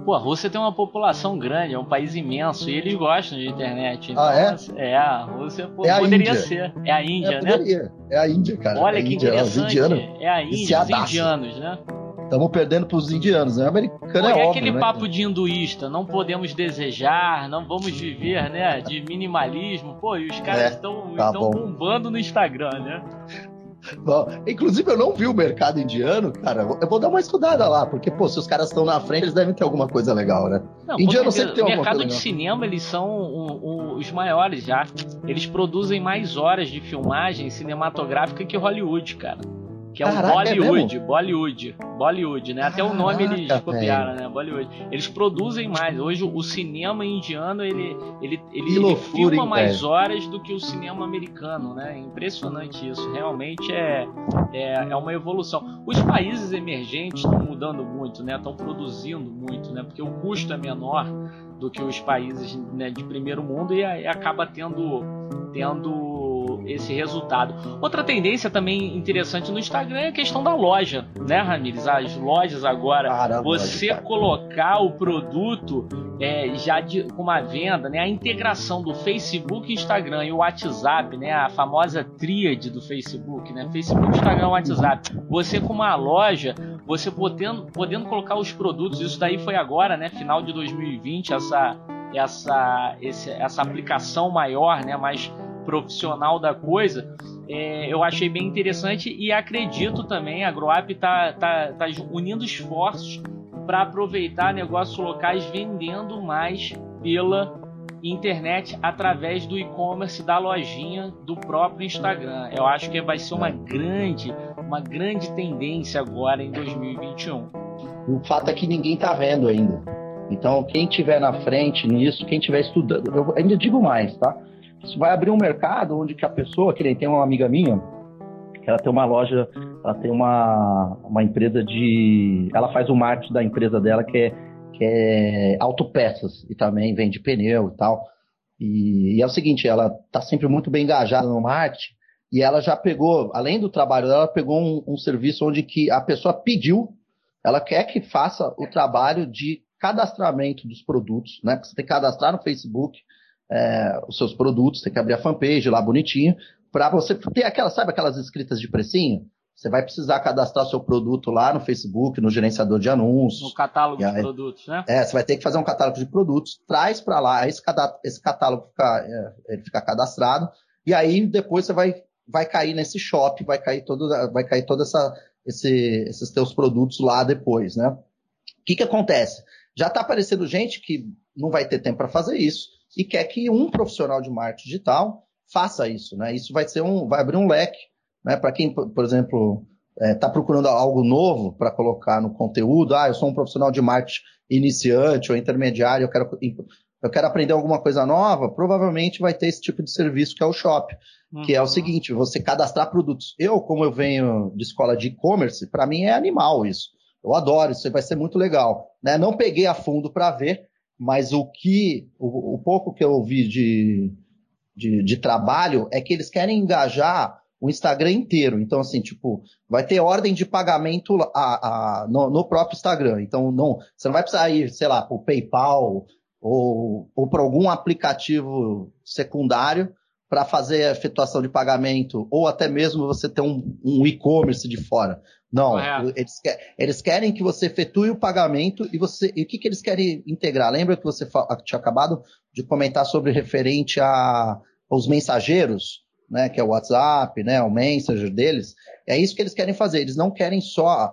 Speaker 2: Pô, a Rússia tem uma população grande, é um país imenso e eles gostam de internet.
Speaker 1: Então, ah, é?
Speaker 2: É, a Rússia pô, é poderia Índia. ser. É a Índia, é, né?
Speaker 1: É a Índia, cara.
Speaker 2: Olha
Speaker 1: é
Speaker 2: que
Speaker 1: Índia,
Speaker 2: interessante. É a Índia, os indianos, né?
Speaker 1: Estamos perdendo para os indianos, né? Americano Pô, é, é óbvio,
Speaker 2: aquele
Speaker 1: né?
Speaker 2: papo de hinduísta, não podemos desejar, não vamos viver, né? De minimalismo. Pô, e os caras estão é, tá bombando no Instagram, né?
Speaker 1: Bom, inclusive, eu não vi o mercado indiano, cara. Eu vou dar uma estudada lá, porque, pô, se os caras estão na frente, eles devem ter alguma coisa legal, né?
Speaker 2: Não, indiano sempre tem alguma coisa mercado de cinema, eles são um, um, os maiores já. Eles produzem mais horas de filmagem cinematográfica que Hollywood, cara. Que é o Bollywood, é Bollywood, Bollywood, né? Até Caraca, o nome eles copiaram, né? Bollywood. Eles produzem mais. Hoje o cinema indiano ele, ele, ele, loucura, ele filma hein, mais horas do que o cinema americano, né? Impressionante isso. Realmente é, é, é uma evolução. Os países emergentes estão mudando muito, né? Estão produzindo muito, né? Porque o custo é menor do que os países né, de primeiro mundo e, e acaba tendo tendo esse resultado. Outra tendência também interessante no Instagram é a questão da loja, né, Ramires? As lojas agora, Caramba, você cara. colocar o produto é, já de, com uma venda, né? A integração do Facebook, Instagram e o WhatsApp, né? A famosa tríade do Facebook, né? Facebook, Instagram, WhatsApp. Você com uma loja, você podendo, podendo colocar os produtos, isso daí foi agora, né? Final de 2020, essa essa, esse, essa aplicação maior, né, mais profissional da coisa, é, eu achei bem interessante e acredito também, a Groap está tá, tá unindo esforços para aproveitar negócios locais vendendo mais pela internet através do e-commerce da lojinha do próprio Instagram. Eu acho que vai ser uma grande, uma grande tendência agora em 2021.
Speaker 1: O fato é que ninguém está vendo ainda. Então, quem tiver na frente nisso, quem tiver estudando, eu ainda digo mais, tá? Vai abrir um mercado onde que a pessoa, que nem tem uma amiga minha, ela tem uma loja, ela tem uma, uma empresa de. Ela faz o marketing da empresa dela que é, que é autopeças e também vende pneu e tal. E, e é o seguinte, ela está sempre muito bem engajada no marketing e ela já pegou, além do trabalho dela, ela pegou um, um serviço onde que a pessoa pediu, ela quer que faça o trabalho de cadastramento dos produtos, né? Você tem que cadastrar no Facebook é, os seus produtos, tem que abrir a fanpage lá bonitinho, para você ter aquelas, sabe aquelas escritas de precinho? Você vai precisar cadastrar o seu produto lá no Facebook, no gerenciador de anúncios.
Speaker 2: No catálogo aí, de produtos, né?
Speaker 1: É, você vai ter que fazer um catálogo de produtos, traz para lá, esse, esse catálogo fica, é, ele fica cadastrado, e aí depois você vai, vai cair nesse shop, vai cair todo, vai cair toda essa, esse, esses teus produtos lá depois, né? O que que acontece? Já está aparecendo gente que não vai ter tempo para fazer isso e quer que um profissional de marketing digital faça isso, né? Isso vai ser um, vai abrir um leque né? Para quem, por exemplo, está é, tá procurando algo novo para colocar no conteúdo, ah, eu sou um profissional de marketing iniciante ou intermediário, eu quero, eu quero aprender alguma coisa nova, provavelmente vai ter esse tipo de serviço que é o Shop, uhum. que é o uhum. seguinte, você cadastrar produtos. Eu, como eu venho de escola de e-commerce, para mim é animal isso. Eu adoro, isso vai ser muito legal. Né? Não peguei a fundo para ver, mas o que, o, o pouco que eu vi de, de, de trabalho é que eles querem engajar o Instagram inteiro. Então, assim, tipo, vai ter ordem de pagamento a, a, no, no, próprio Instagram. Então, não, você não vai precisar ir, sei lá, para o PayPal ou, ou para algum aplicativo secundário para fazer a efetuação de pagamento, ou até mesmo você ter um, um e-commerce de fora. Não, eles, quer, eles, querem que você efetue o pagamento e você. E o que, que eles querem integrar? Lembra que você tinha acabado de comentar sobre referente a, aos mensageiros? né, que é o WhatsApp, né, o Messenger deles, é isso que eles querem fazer. Eles não querem só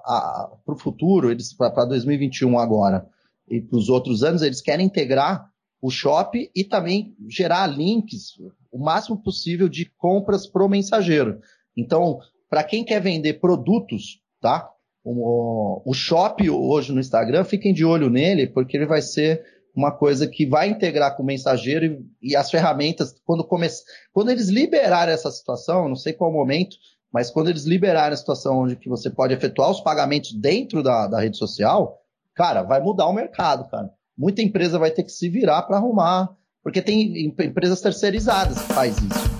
Speaker 1: para o futuro, eles para 2021 agora e para os outros anos, eles querem integrar o shop e também gerar links o máximo possível de compras pro mensageiro. Então, para quem quer vender produtos, tá? O, o shop hoje no Instagram, fiquem de olho nele, porque ele vai ser uma coisa que vai integrar com o mensageiro e, e as ferramentas, quando, come, quando eles liberarem essa situação, não sei qual momento, mas quando eles liberarem a situação onde que você pode efetuar os pagamentos dentro da, da rede social, cara, vai mudar o mercado, cara. Muita empresa vai ter que se virar para arrumar, porque tem empresas terceirizadas que faz isso.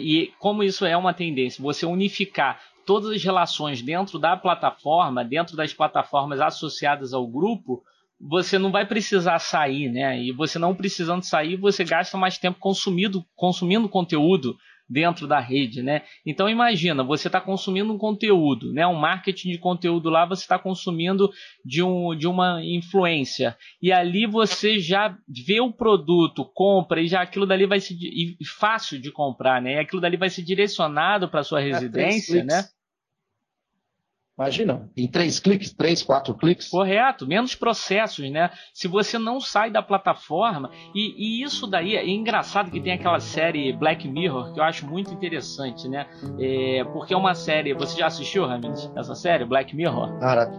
Speaker 2: E como isso é uma tendência, você unificar todas as relações dentro da plataforma, dentro das plataformas associadas ao grupo, você não vai precisar sair, né? E você não precisando sair, você gasta mais tempo consumindo, consumindo conteúdo dentro da rede, né? Então imagina, você está consumindo um conteúdo, né? Um marketing de conteúdo lá, você está consumindo de, um, de uma influência e ali você já vê o produto, compra e já aquilo dali vai ser fácil de comprar, né? E aquilo dali vai ser direcionado para sua residência, é, né?
Speaker 1: Imagina, em três cliques, três, quatro cliques.
Speaker 2: Correto, menos processos, né? Se você não sai da plataforma, e, e, isso daí é engraçado que tem aquela série Black Mirror, que eu acho muito interessante, né? É, porque é uma série. Você já assistiu, Ramis, essa série, Black Mirror?
Speaker 1: Cara,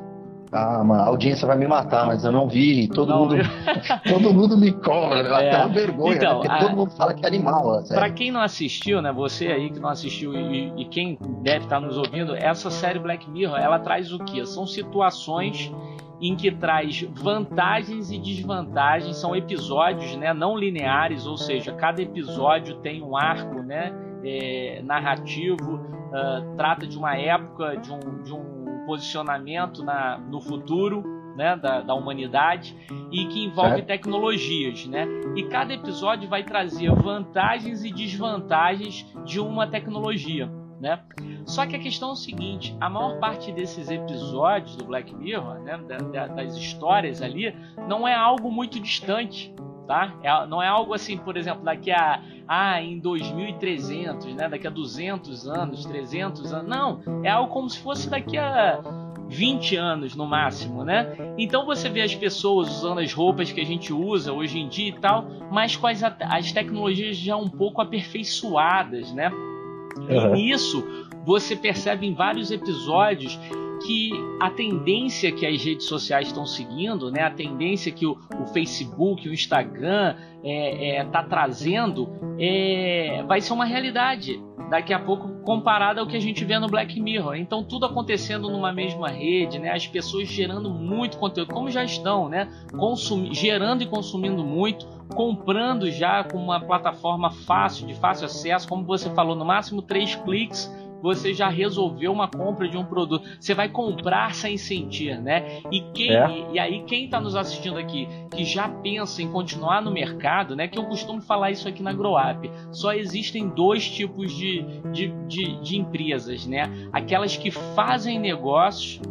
Speaker 1: ah, mano, a audiência vai me matar, mas eu não vi. Todo, não, mundo, todo mundo me cobra, é. até uma vergonha, então, né? a... todo mundo fala que é animal.
Speaker 2: Para quem não assistiu, né? Você aí que não assistiu e, e, quem deve estar nos ouvindo, essa série Black Mirror, ela traz o que? São situações em que traz vantagens e desvantagens, são episódios, né? Não lineares, ou seja, cada episódio tem um arco, né? É, narrativo, uh, trata de uma época, de um, de um posicionamento na, no futuro né, da, da, humanidade e que envolve é. tecnologias, né? E cada episódio vai trazer vantagens e desvantagens de uma tecnologia, né? Só que a questão é o seguinte: a maior parte desses episódios do Black Mirror, né, da, da, das histórias ali, não é algo muito distante tá? É, não é algo assim, por exemplo, daqui a ah, em 2300, né? Daqui a 200 anos, 300 anos. Não, é algo como se fosse daqui a 20 anos no máximo, né? Então você vê as pessoas usando as roupas que a gente usa hoje em dia e tal, mas com as, as tecnologias já um pouco aperfeiçoadas, né? Uhum. E nisso você percebe em vários episódios que a tendência que as redes sociais estão seguindo, né, a tendência que o, o Facebook, o Instagram está é, é, tá trazendo, é, vai ser uma realidade daqui a pouco comparada ao que a gente vê no Black Mirror. Então tudo acontecendo numa mesma rede, né, as pessoas gerando muito conteúdo, como já estão, né, consumi gerando e consumindo muito, comprando já com uma plataforma fácil, de fácil acesso, como você falou, no máximo três cliques você já resolveu uma compra de um produto. Você vai comprar sem sentir, né? E, quem, é. e, aí, quem está nos assistindo aqui que já pensa em continuar no mercado, né? Que eu costumo falar isso aqui na GrowUp. Só existem dois tipos de, de, de, de empresas, né? Aquelas que fazem negócios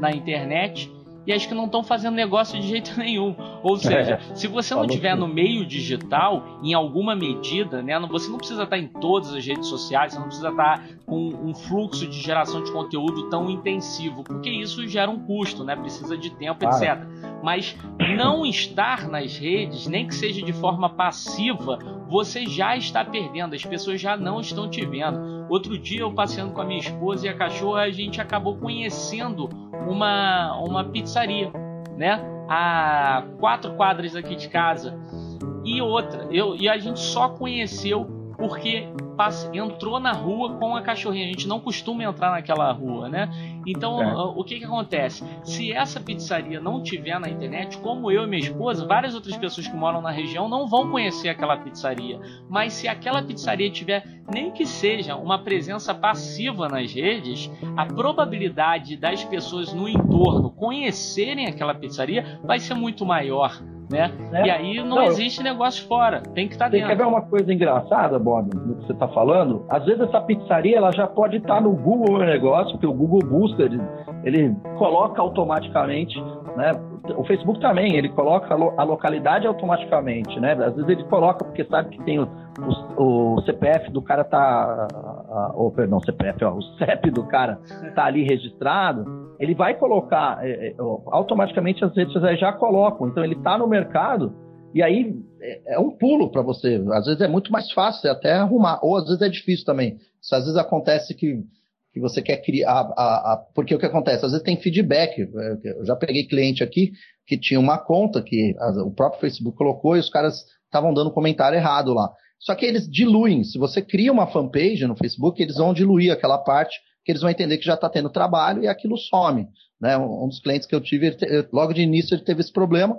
Speaker 2: na internet e as que não estão fazendo negócio de jeito nenhum. Ou seja, é, se você não estiver no meio digital, em alguma medida, né, você não precisa estar em todas as redes sociais, você não precisa estar com um fluxo de geração de conteúdo tão intensivo, porque isso gera um custo, né, precisa de tempo, claro. etc. Mas não estar nas redes, nem que seja de forma passiva, você já está perdendo, as pessoas já não estão te vendo. Outro dia eu passeando com a minha esposa e a cachorra, a gente acabou conhecendo uma, uma pizzaria, né? A quatro quadras aqui de casa. E outra, eu, e a gente só conheceu porque entrou na rua com a cachorrinha. A gente não costuma entrar naquela rua, né? Então, é. o que que acontece? Se essa pizzaria não tiver na internet, como eu e minha esposa, várias outras pessoas que moram na região não vão conhecer aquela pizzaria. Mas se aquela pizzaria tiver nem que seja uma presença passiva nas redes, a probabilidade das pessoas no entorno conhecerem aquela pizzaria vai ser muito maior né? É. E aí não, não, existe negócio fora, tem que estar tá dentro.
Speaker 1: Quer ver uma coisa engraçada, Bob, no que você está falando? Às vezes essa pizzaria ela já pode estar tá no Google Negócio, porque o Google busca, ele, ele coloca automaticamente, né? O Facebook também, ele coloca a localidade automaticamente, né? Às vezes ele coloca porque sabe que tem o, o, o CPF do cara tá, ou perdão, CPF, ó, o CEP do cara tá ali registrado, ele vai colocar é, é, automaticamente as redes sociais já colocam. Então ele tá no mercado e aí é, é um pulo para você. Às vezes é muito mais fácil até arrumar, ou às vezes é difícil também. Às vezes acontece que que você quer criar. A, a, porque o que acontece? Às vezes tem feedback. Eu já peguei cliente aqui que tinha uma conta que o próprio Facebook colocou e os caras estavam dando comentário errado lá. Só que eles diluem. Se você cria uma fanpage no Facebook, eles vão diluir aquela parte que eles vão entender que já está tendo trabalho e aquilo some. Né? Um dos clientes que eu tive, logo de início, ele teve esse problema.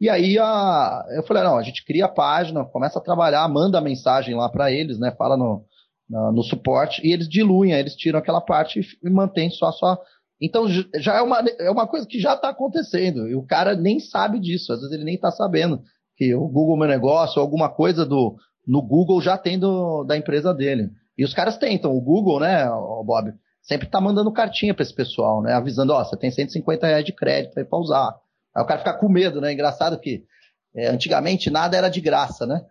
Speaker 1: E aí a, eu falei, não, a gente cria a página, começa a trabalhar, manda a mensagem lá para eles, né? Fala no, no, no, suporte, e eles diluem, eles tiram aquela parte e, e mantém só só. Então já é uma, é uma coisa que já está acontecendo, e o cara nem sabe disso, às vezes ele nem está sabendo que o Google Meu Negócio, alguma coisa do, no Google já tem do, da empresa dele. E os caras tentam, o Google, né, Bob, sempre tá mandando cartinha para esse pessoal, né, avisando, ó, você tem 150 reais de crédito aí para usar. Aí o cara fica com medo, né, engraçado que é, antigamente nada era de graça, né,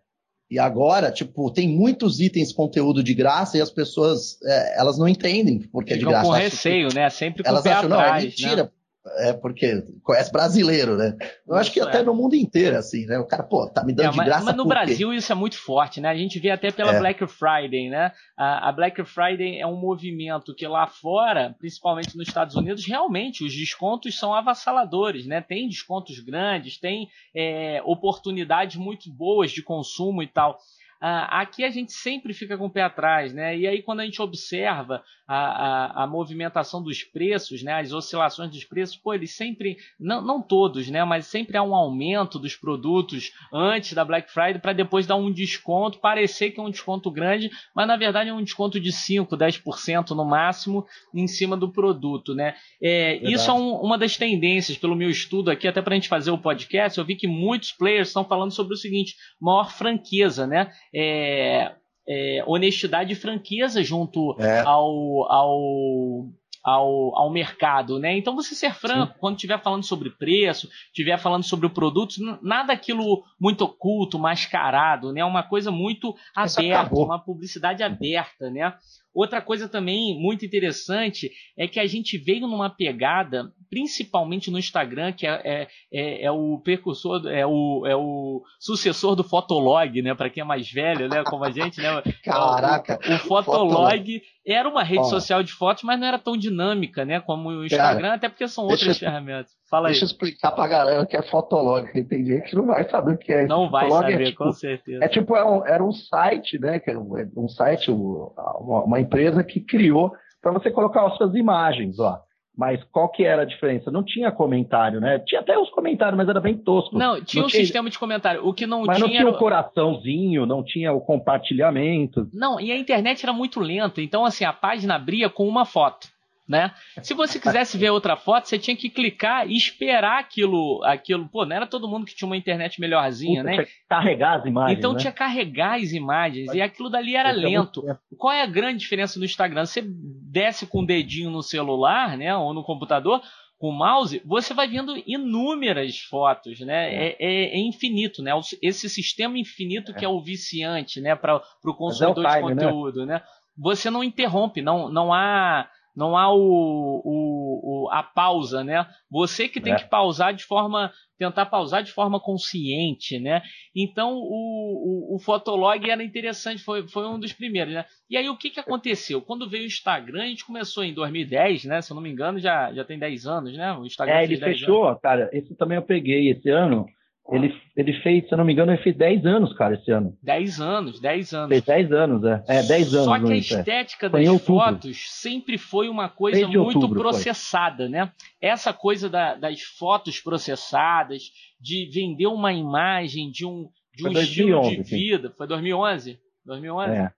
Speaker 1: e agora, tipo, tem muitos itens conteúdo de graça e as pessoas, é, elas não entendem porque Ficam é de graça.
Speaker 2: com receio, né? Sempre com
Speaker 3: elas
Speaker 2: pé
Speaker 3: acham,
Speaker 2: atrás,
Speaker 3: não, é mentira. Né? É porque conhece brasileiro, né? Eu acho que até é. no mundo inteiro, assim, né? O cara, pô, tá me dando é, de graça.
Speaker 2: Mas no Brasil isso é muito forte, né? A gente vê até pela é. Black Friday, né? A, a, Black Friday é um movimento que lá fora, principalmente nos Estados Unidos, realmente os descontos são avassaladores, né? Tem descontos grandes, tem é, oportunidades muito boas de consumo e tal. Ah, aqui a gente sempre fica com o pé atrás, né? E aí quando a gente observa a, a, a, movimentação dos preços, né? As oscilações dos preços, pô, eles sempre, não, não todos, né? Mas sempre há um aumento dos produtos antes da Black Friday para depois dar um desconto, parecer que é um desconto grande, mas na verdade é um desconto de 5, 10% no máximo em cima do produto, né? É, isso é um, uma das tendências pelo meu estudo aqui, até para a gente fazer o podcast, eu vi que muitos players estão falando sobre o seguinte, maior franqueza, né? É, é, honestidade e franqueza junto é. ao, ao, ao, ao mercado, né? Então você ser franco, Sim. quando estiver falando sobre preço, estiver falando sobre o produto, nada aquilo muito oculto, mascarado, né? Uma coisa muito aberta, uma publicidade aberta, né? Outra coisa também muito interessante é que a gente veio numa pegada principalmente no Instagram, que é, é, é, é o percursor, é o, é o sucessor do Fotolog, né? Para quem é mais velho, né? Como a gente, né?
Speaker 1: Caraca!
Speaker 2: O, o Fotolog, Fotolog era uma rede Ó, social de fotos, mas não era tão dinâmica, né? Como o Instagram, cara, até porque são outras ferramentas. Fala
Speaker 4: deixa
Speaker 2: aí.
Speaker 4: Eu explicar pra galera que é Fotolog. Tem gente que não vai saber o que é.
Speaker 2: Não vai
Speaker 4: Fotolog
Speaker 2: é saber, é, tipo, com certeza.
Speaker 4: É tipo, era um, era um site, né? Que era um site, uma, uma empresa que criou para você colocar as suas imagens, ó. Mas qual que era a diferença? Não tinha comentário, né? Tinha até os comentários, mas era bem tosco.
Speaker 2: Não, tinha não um tinha... sistema de comentário. O que não
Speaker 4: mas
Speaker 2: tinha.
Speaker 4: Mas não tinha o coraçãozinho, não tinha o compartilhamento.
Speaker 2: Não, e a internet era muito lenta. Então, assim, a página abria com uma foto né? Se você quisesse ver outra foto, você tinha que clicar e esperar aquilo, aquilo. Pô, não era todo mundo que tinha uma internet melhorzinha, Puta,
Speaker 4: né? Tinha que carregar as imagens.
Speaker 2: Então
Speaker 4: né?
Speaker 2: tinha que carregar as imagens e aquilo dali era lento. Qual é a grande diferença no Instagram? Você desce com o dedinho no celular, né, ou no computador, com o mouse, você vai vendo inúmeras fotos, né? É, é, é infinito, né? Esse sistema infinito que é o viciante, né, para o consumidor é o time, de né? conteúdo, né? né? Você não interrompe, não, não há não há o, o, o, a pausa, né? Você que tem é. que pausar de forma, tentar pausar de forma consciente, né? Então o, o, o Fotolog era interessante, foi, foi um dos primeiros, né? E aí o que, que aconteceu? Quando veio o Instagram, a gente começou em 2010, né? Se eu não me engano, já, já tem 10 anos, né? O Instagram
Speaker 4: é, ele fechou,
Speaker 2: anos.
Speaker 4: cara. Esse também eu peguei esse ano. Ele, ele fez, se eu não me engano, ele fez 10 anos, cara, esse ano.
Speaker 2: 10 anos, 10 anos.
Speaker 4: Fez 10 anos, é. É, 10 anos.
Speaker 2: Só que a estética é. das fotos sempre foi uma coisa muito outubro, processada, foi. né? Essa coisa da, das fotos processadas, de vender uma imagem de um, de um 2011, estilo de vida. Sim. Foi 2011? 2011? É.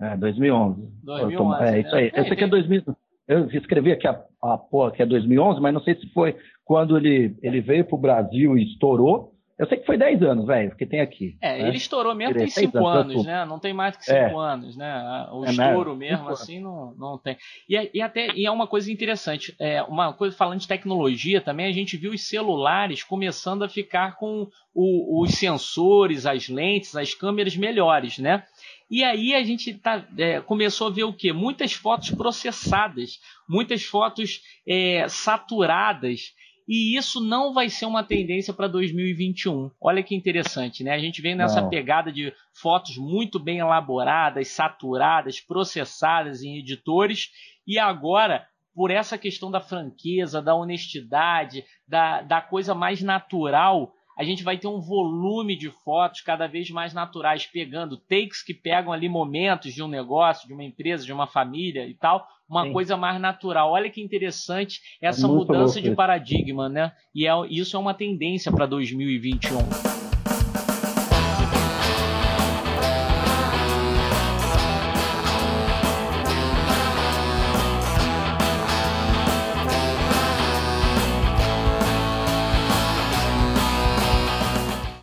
Speaker 4: É, 2011.
Speaker 2: 2011.
Speaker 4: É, isso aí. É, Esse aqui é 2000. Eu escrevi aqui a, a porra que é 2011, mas não sei se foi quando ele, ele veio para o Brasil e estourou. Eu sei que foi 10 anos, velho, porque tem aqui.
Speaker 2: É, né? ele estourou mesmo tem 5 anos, anos né? Não tem mais que 5 é. anos, né? O é estouro mesmo, assim, não, não tem. E, é, e, até e é uma coisa interessante, é, uma coisa falando de tecnologia também, a gente viu os celulares começando a ficar com o, os sensores, as lentes, as câmeras melhores, né? E aí a gente tá, é, começou a ver o que? Muitas fotos processadas, muitas fotos é, saturadas e isso não vai ser uma tendência para 2021. Olha que interessante, né? A gente vem nessa não. pegada de fotos muito bem elaboradas, saturadas, processadas em editores, e agora, por essa questão da franqueza, da honestidade, da, da coisa mais natural, a gente vai ter um volume de fotos cada vez mais naturais, pegando takes que pegam ali momentos de um negócio, de uma empresa, de uma família e tal, uma Sim. coisa mais natural. Olha que interessante essa é mudança de paradigma, né? E é, isso é uma tendência para 2021.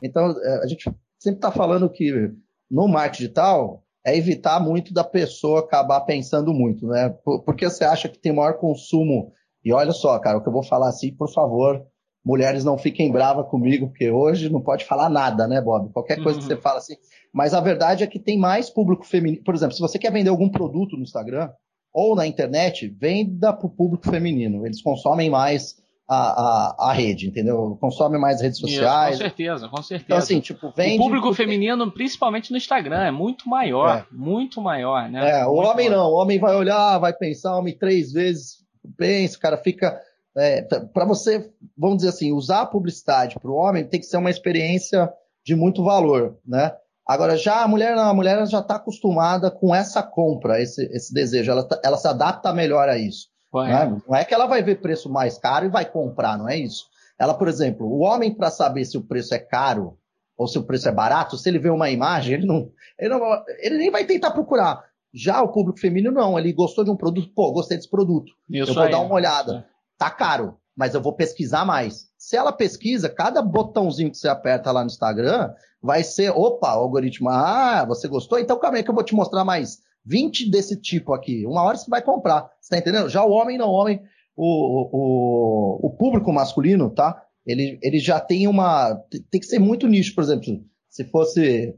Speaker 1: Então, é, a gente sempre está falando que no marketing digital é evitar muito da pessoa acabar pensando muito, né? Porque você acha que tem maior consumo. E olha só, cara, o que eu vou falar assim, por favor, mulheres não fiquem bravas comigo, porque hoje não pode falar nada, né, Bob? Qualquer coisa uhum. que você fala assim. Mas a verdade é que tem mais público feminino. Por exemplo, se você quer vender algum produto no Instagram ou na internet, venda para o público feminino. Eles consomem mais a, a, a, rede, entendeu? Consome mais redes sociais.
Speaker 2: Isso, com certeza, com certeza.
Speaker 1: Então, assim, tipo, vende...
Speaker 2: O público feminino, principalmente no Instagram, é muito maior, é. muito maior, né?
Speaker 1: É, o
Speaker 2: muito
Speaker 1: homem maior. não, o homem vai olhar, vai pensar, o homem três vezes pensa, o cara fica... É, para você, vamos dizer assim, usar a publicidade para o homem tem que ser uma experiência de muito valor, né? Agora, já a mulher, a mulher já está acostumada com essa compra, esse, esse desejo, ela, tá, ela se adapta melhor a isso. Né? Não é que ela vai ver preço mais caro e vai comprar, não é isso. Ela, por exemplo, o homem, para saber se o preço é caro ou se o preço é barato, se ele vê uma imagem, ele não, ele, não, ele nem vai tentar procurar. Já o público feminino, não. Ele gostou de um produto, pô, gostei desse produto. Isso eu vou aí, dar uma olhada. Tá caro, mas eu vou pesquisar mais. Se ela pesquisa, cada botãozinho que você aperta lá no Instagram vai ser, opa, algoritmo, ah, você gostou? Então calma aí que eu vou te mostrar mais 20 desse tipo aqui. Uma hora você vai comprar. Você tá entendendo? Já o homem não, o homem, o, o, o público masculino, tá? Ele, ele já tem uma. Tem que ser muito nicho, por exemplo. Se fosse.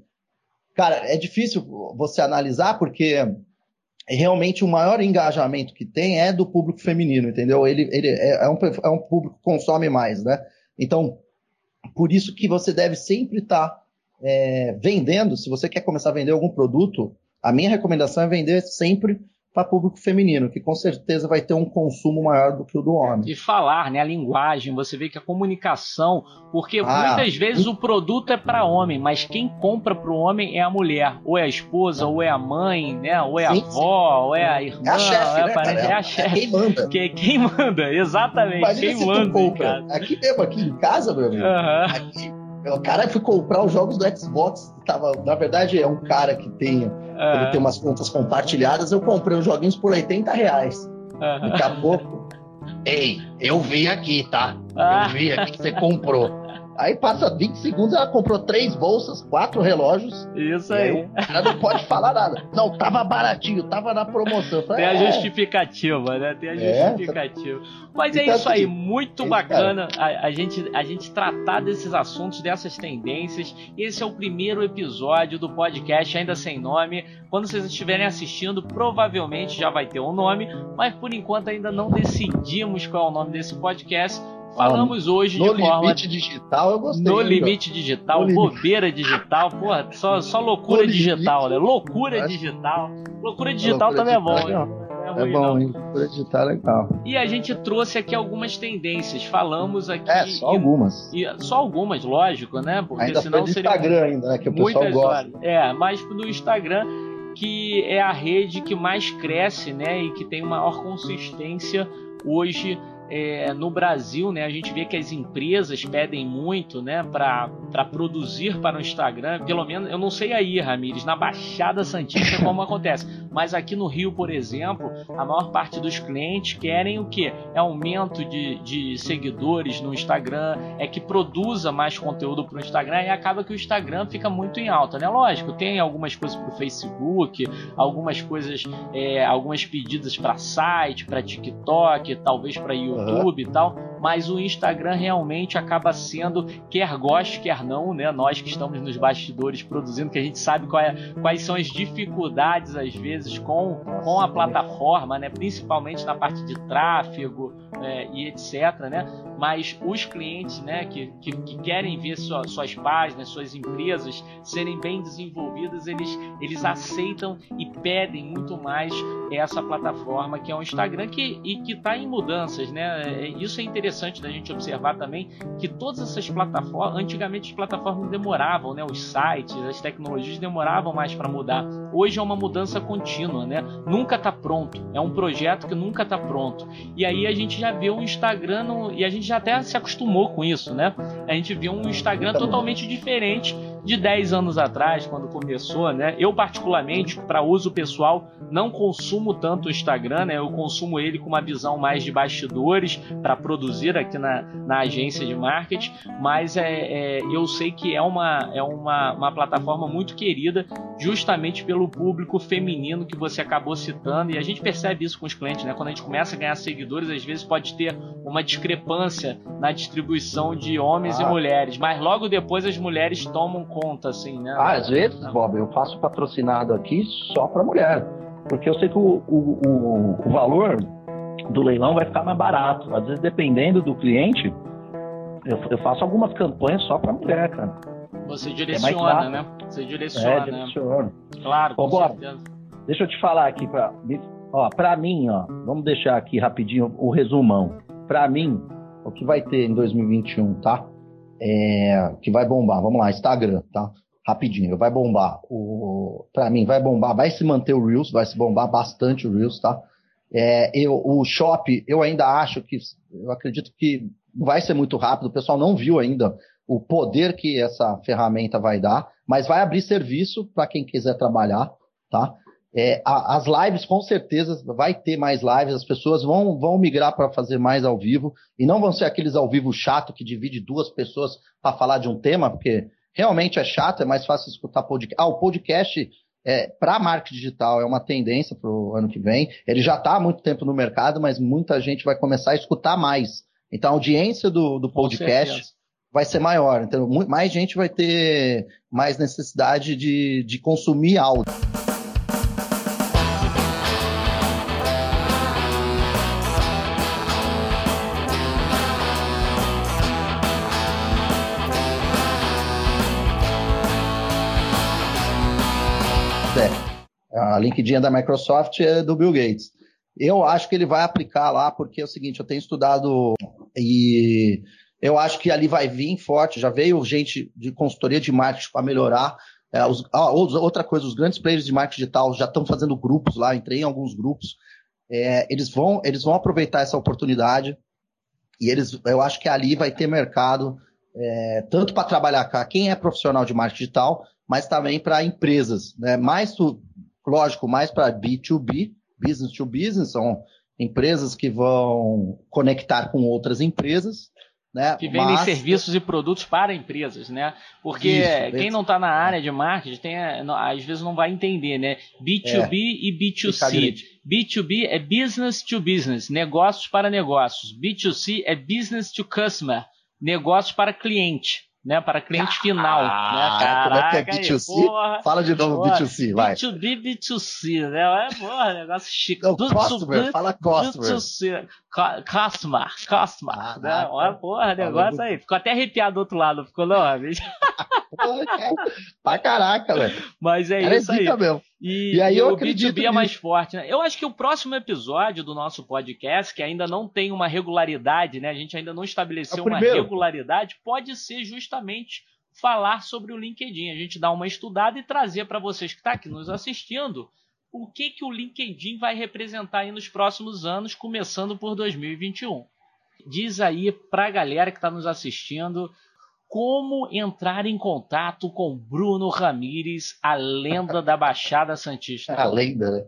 Speaker 1: Cara, é difícil você analisar porque realmente o maior engajamento que tem é do público feminino, entendeu? Ele, ele é, é, um, é um público que consome mais, né? Então, por isso que você deve sempre estar tá, é, vendendo, se você quer começar a vender algum produto, a minha recomendação é vender sempre para público feminino, que com certeza vai ter um consumo maior do que o do homem.
Speaker 2: E falar, né, a linguagem, você vê que a comunicação, porque ah, muitas vezes e... o produto é para homem, mas quem compra para o homem é a mulher, ou é a esposa, ou é a mãe, né, ou é a sim, avó, sim. ou é a irmã, é a chefe, é, né, cara? é a chefe. É quem manda. Que, quem manda, exatamente, Imagina quem manda.
Speaker 1: Aqui mesmo, aqui em casa, meu amigo. Uhum. Aqui o cara foi comprar os jogos do Xbox. Tava, na verdade, é um cara que tem, é. ele tem umas contas compartilhadas. Eu comprei os joguinhos por 80 reais. Daqui a pouco. Ei, eu vi aqui, tá? Eu ah. vi aqui que você comprou. Aí passa 20 segundos, ela comprou três bolsas, quatro relógios.
Speaker 2: Isso aí. aí.
Speaker 1: Cara não pode falar nada. Não, tava baratinho, tava na promoção.
Speaker 2: Falei, Tem a é. justificativa, né? Tem a é, justificativa. Mas é então, isso aí, assim, muito é bacana a, a, gente, a gente tratar desses assuntos, dessas tendências. Esse é o primeiro episódio do podcast, ainda sem nome. Quando vocês estiverem assistindo, provavelmente já vai ter um nome, mas por enquanto ainda não decidimos qual é o nome desse podcast Falamos hoje
Speaker 1: no
Speaker 2: de forma.
Speaker 1: No limite digital, eu gostei.
Speaker 2: No limite digital, no bobeira limite. digital, porra, só, só loucura no digital, limite. né? Loucura digital. Loucura digital loucura também é bom,
Speaker 1: hein? É, é bom, hein? Loucura digital é legal.
Speaker 2: E a gente trouxe aqui algumas tendências. Falamos aqui.
Speaker 1: É, só algumas.
Speaker 2: E, só algumas, lógico, né?
Speaker 1: Porque ainda senão foi seria. Instagram ainda, né? Que o pessoal gosta.
Speaker 2: É, mas no Instagram que é a rede que mais cresce, né, e que tem maior consistência hoje é, no Brasil, né, a gente vê que as empresas pedem muito né, para produzir para o Instagram. Pelo menos, eu não sei aí, Ramires, na Baixada Santista como acontece, mas aqui no Rio, por exemplo, a maior parte dos clientes querem o que? É aumento de, de seguidores no Instagram, é que produza mais conteúdo para o Instagram e acaba que o Instagram fica muito em alta, né? Lógico, tem algumas coisas para o Facebook, algumas coisas, é, algumas pedidas para site, para TikTok, talvez para YouTube YouTube uhum. e tal, mas o Instagram realmente acaba sendo, quer goste, quer não, né? Nós que estamos nos bastidores produzindo, que a gente sabe é, quais são as dificuldades, às vezes, com, com a plataforma, né? Principalmente na parte de tráfego é, e etc, né? Mas os clientes, né, que, que, que querem ver sua, suas páginas, suas empresas serem bem desenvolvidas, eles, eles aceitam e pedem muito mais essa plataforma que é o Instagram que, e que está em mudanças, né? É, isso é interessante da gente observar também que todas essas plataformas, antigamente as plataformas demoravam, né? Os sites, as tecnologias demoravam mais para mudar. Hoje é uma mudança contínua, né? Nunca está pronto. É um projeto que nunca está pronto. E aí a gente já vê o Instagram no, e a gente já até se acostumou com isso, né? A gente vê um Instagram totalmente diferente de 10 anos atrás, quando começou, né? Eu, particularmente, para uso pessoal, não consumo tanto o Instagram, né? Eu consumo ele com uma visão mais de bastidores para produzir aqui na, na agência de marketing, mas é, é, eu sei que é, uma, é uma, uma plataforma muito querida justamente pelo público feminino que você acabou citando, e a gente percebe isso com os clientes, né? Quando a gente começa a ganhar seguidores, às vezes pode ter uma discrepância na distribuição de homens ah. e mulheres, mas logo depois as mulheres tomam conta, assim, né?
Speaker 1: Ah, às vezes, Bob, eu faço patrocinado aqui só para mulher. Porque eu sei que o, o, o, o, valor do leilão vai ficar mais barato. Às vezes, dependendo do cliente, eu, eu faço algumas campanhas só para mulher, cara.
Speaker 2: Você direciona, é né? Você direciona, é, direciona. Né? Claro, com
Speaker 1: Ô, Bob, Deixa eu te falar aqui para ó, para mim, ó, vamos deixar aqui rapidinho o resumão. Para mim, o que vai ter em 2021, tá? É, que vai bombar. Vamos lá, Instagram, tá? Rapidinho, vai bombar. O, pra mim, vai bombar, vai se manter o Reels, vai se bombar bastante o Reels, tá? É, eu, o Shop, eu ainda acho que, eu acredito que vai ser muito rápido, o pessoal não viu ainda o poder que essa ferramenta vai dar, mas vai abrir serviço para quem quiser trabalhar, tá? É, a, as lives, com certeza, vai ter mais lives, as pessoas vão, vão migrar para fazer mais ao vivo, e não vão ser aqueles ao vivo chato que divide duas pessoas para falar de um tema, porque realmente é chato, é mais fácil escutar podcast. Ah, o podcast é, para marketing digital é uma tendência para o ano que vem. Ele já está há muito tempo no mercado, mas muita gente vai começar a escutar mais. Então a audiência do, do podcast vai ser maior. Então mais gente vai ter mais necessidade de, de consumir áudio. A LinkedIn da Microsoft é do Bill Gates. Eu acho que ele vai aplicar lá, porque é o seguinte, eu tenho estudado e eu acho que ali vai vir forte, já veio gente de consultoria de marketing para melhorar. É, os, ah, outra coisa, os grandes players de marketing digital já estão fazendo grupos lá, entrei em alguns grupos. É, eles, vão, eles vão aproveitar essa oportunidade e eles, eu acho que ali vai ter mercado é, tanto para trabalhar com quem é profissional de marketing digital, mas também para empresas, né? Mais, lógico, mais para B2B, business to business, são empresas que vão conectar com outras empresas, né?
Speaker 2: Que vendem Mas... serviços e produtos para empresas, né? Porque Isso, quem não está na área de marketing tem, às vezes não vai entender, né? B2B é. e B2C. B2B é business to business, negócios para negócios. B2C é business to customer, negócios para cliente né, para cliente final. Ah, né?
Speaker 1: Caraca, como é que é B2C? Porra, fala de novo porra, B2C, vai.
Speaker 2: B2B, B2C, né? É, porra, negócio chique. Não,
Speaker 1: customer, fala customer.
Speaker 2: B2C, customer, customer, ah, né? Olha, porra, negócio aí. Ficou até arrepiado do outro lado, ficou não, bicho?
Speaker 1: pra caraca, velho.
Speaker 2: Mas é Cara, isso aí. Mesmo. E, e aí e eu o B2B é mais forte, né? Eu acho que o próximo episódio do nosso podcast, que ainda não tem uma regularidade, né? A gente ainda não estabeleceu é uma regularidade, pode ser justamente falar sobre o LinkedIn. A gente dar uma estudada e trazer para vocês que estão tá aqui nos assistindo o que, que o LinkedIn vai representar aí nos próximos anos, começando por 2021. Diz aí para a galera que está nos assistindo como entrar em contato com Bruno Ramires, a lenda da Baixada Santista.
Speaker 1: A lenda, né?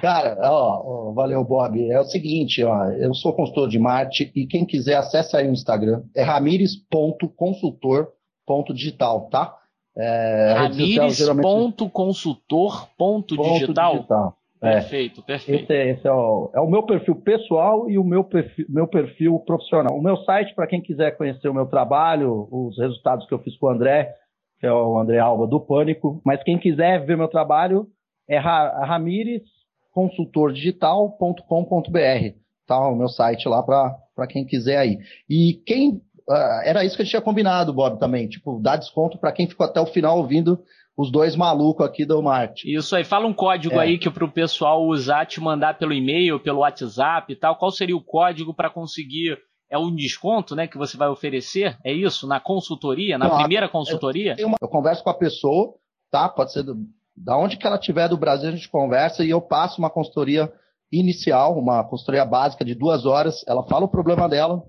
Speaker 1: Cara, ó, ó, valeu, Bob. É o seguinte, ó, eu sou consultor de marketing e quem quiser acesse aí o Instagram, é ramires.consultor.digital, tá?
Speaker 2: É, ramires.consultor.digital?
Speaker 1: É. Perfeito, perfeito. Esse, é, esse é, o, é, o, meu perfil pessoal e o meu perfil, meu perfil profissional. O meu site, para quem quiser conhecer o meu trabalho, os resultados que eu fiz com o André, que é o André Alba do Pânico. Mas quem quiser ver meu trabalho é ramiresconsultordigital.com.br. Tá, o meu site lá para quem quiser aí. E quem. Uh, era isso que a gente tinha combinado, Bob, também. Tipo, dar desconto para quem ficou até o final ouvindo os dois malucos aqui do marketing.
Speaker 2: Isso aí, fala um código é. aí que para o pessoal usar, te mandar pelo e-mail, pelo WhatsApp e tal. Qual seria o código para conseguir é um desconto, né, que você vai oferecer? É isso? Na consultoria, na Não, primeira consultoria?
Speaker 1: Eu, uma, eu, converso com a pessoa, tá? Pode ser do, da onde que ela tiver do Brasil, a gente conversa e eu passo uma consultoria inicial, uma consultoria básica de duas horas. Ela fala o problema dela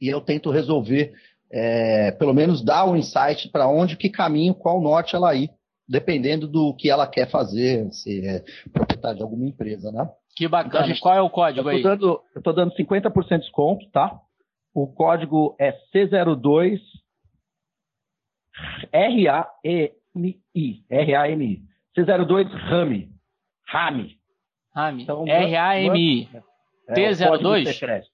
Speaker 1: e eu tento resolver é, pelo menos dar um insight para onde, que caminho, qual norte ela ir, dependendo do que ela quer fazer, se é proprietária de alguma empresa, né?
Speaker 2: Que bacana. Então, gente, qual é o código
Speaker 1: eu aí? Dando, eu estou dando 50% de desconto, tá? O código é C02 R-A-M-I. R-A-M-I. C02 RAMI. RAMI.
Speaker 2: RAMI. Então, R-A-M-I. É, T02?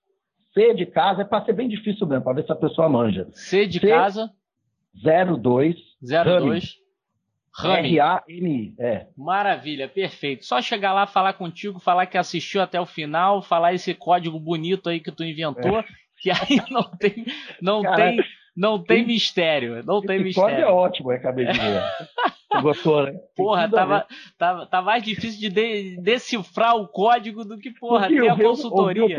Speaker 1: C de casa é para ser bem difícil mesmo, para ver se a pessoa manja.
Speaker 2: C de C casa.
Speaker 1: 02.
Speaker 2: 02.
Speaker 1: R-A-M-I.
Speaker 2: É. Maravilha, perfeito. Só chegar lá, falar contigo, falar que assistiu até o final, falar esse código bonito aí que tu inventou, é. que aí não tem, não tem, não tem mistério. Não tem mistério. Código
Speaker 1: é ótimo, eu acabei de ver. gostou, né?
Speaker 2: Porra, tava, tava, tá mais difícil de, de decifrar o código do que, porra, ter a consultoria.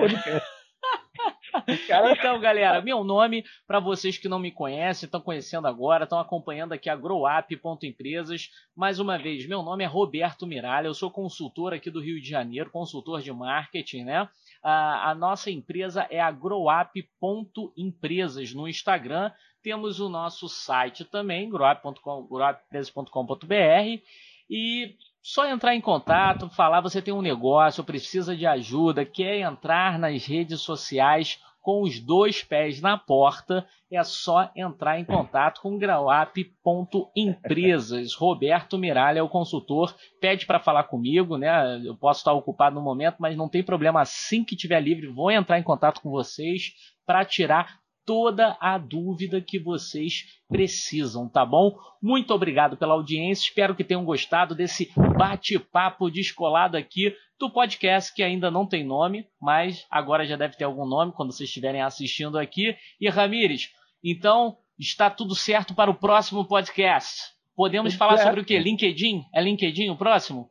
Speaker 2: Então, galera, meu nome, para vocês que não me conhecem, estão conhecendo agora, estão acompanhando aqui a GrowUp.empresas. Mais uma vez, meu nome é Roberto Miralha, eu sou consultor aqui do Rio de Janeiro, consultor de marketing, né? A, a nossa empresa é a growup.empresas no Instagram. Temos o nosso site também, growup.empresas.com.br. E só entrar em contato, falar você tem um negócio, precisa de ajuda, quer entrar nas redes sociais com os dois pés na porta, é só entrar em contato com grauap.empresas. Roberto Miralha é o consultor, pede para falar comigo, né? Eu posso estar ocupado no momento, mas não tem problema. Assim que tiver livre, vou entrar em contato com vocês para tirar toda a dúvida que vocês precisam, tá bom? Muito obrigado pela audiência, espero que tenham gostado desse bate-papo descolado aqui do podcast que ainda não tem nome, mas agora já deve ter algum nome quando vocês estiverem assistindo aqui. E Ramires, então está tudo certo para o próximo podcast. Podemos falar sobre o quê? LinkedIn? É LinkedIn o próximo?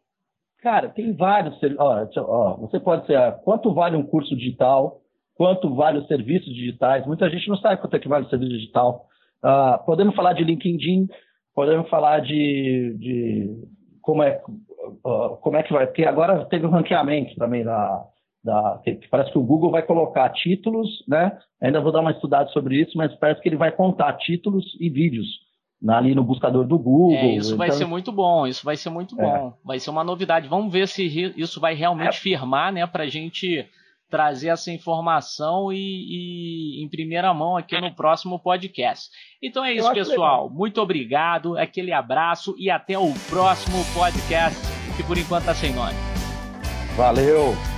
Speaker 1: Cara, tem vários. Ó, ó, você pode ser quanto vale um curso digital, quanto vale os serviços digitais. Muita gente não sabe quanto é que vale o serviço digital. Uh, podemos falar de LinkedIn, podemos falar de, de como, é, uh, como é que vai. Porque agora teve um ranqueamento também da, da, que parece que o Google vai colocar títulos, né? Ainda vou dar uma estudada sobre isso, mas parece que ele vai contar títulos e vídeos ali no buscador do Google. É,
Speaker 2: isso então... vai ser muito bom, isso vai ser muito é. bom. Vai ser uma novidade. Vamos ver se isso vai realmente é. firmar, né, para a gente trazer essa informação e, e, em primeira mão aqui no próximo podcast. Então é isso, pessoal. Legal. Muito obrigado, aquele abraço e até o próximo podcast, que por enquanto está sem nome.
Speaker 1: Valeu!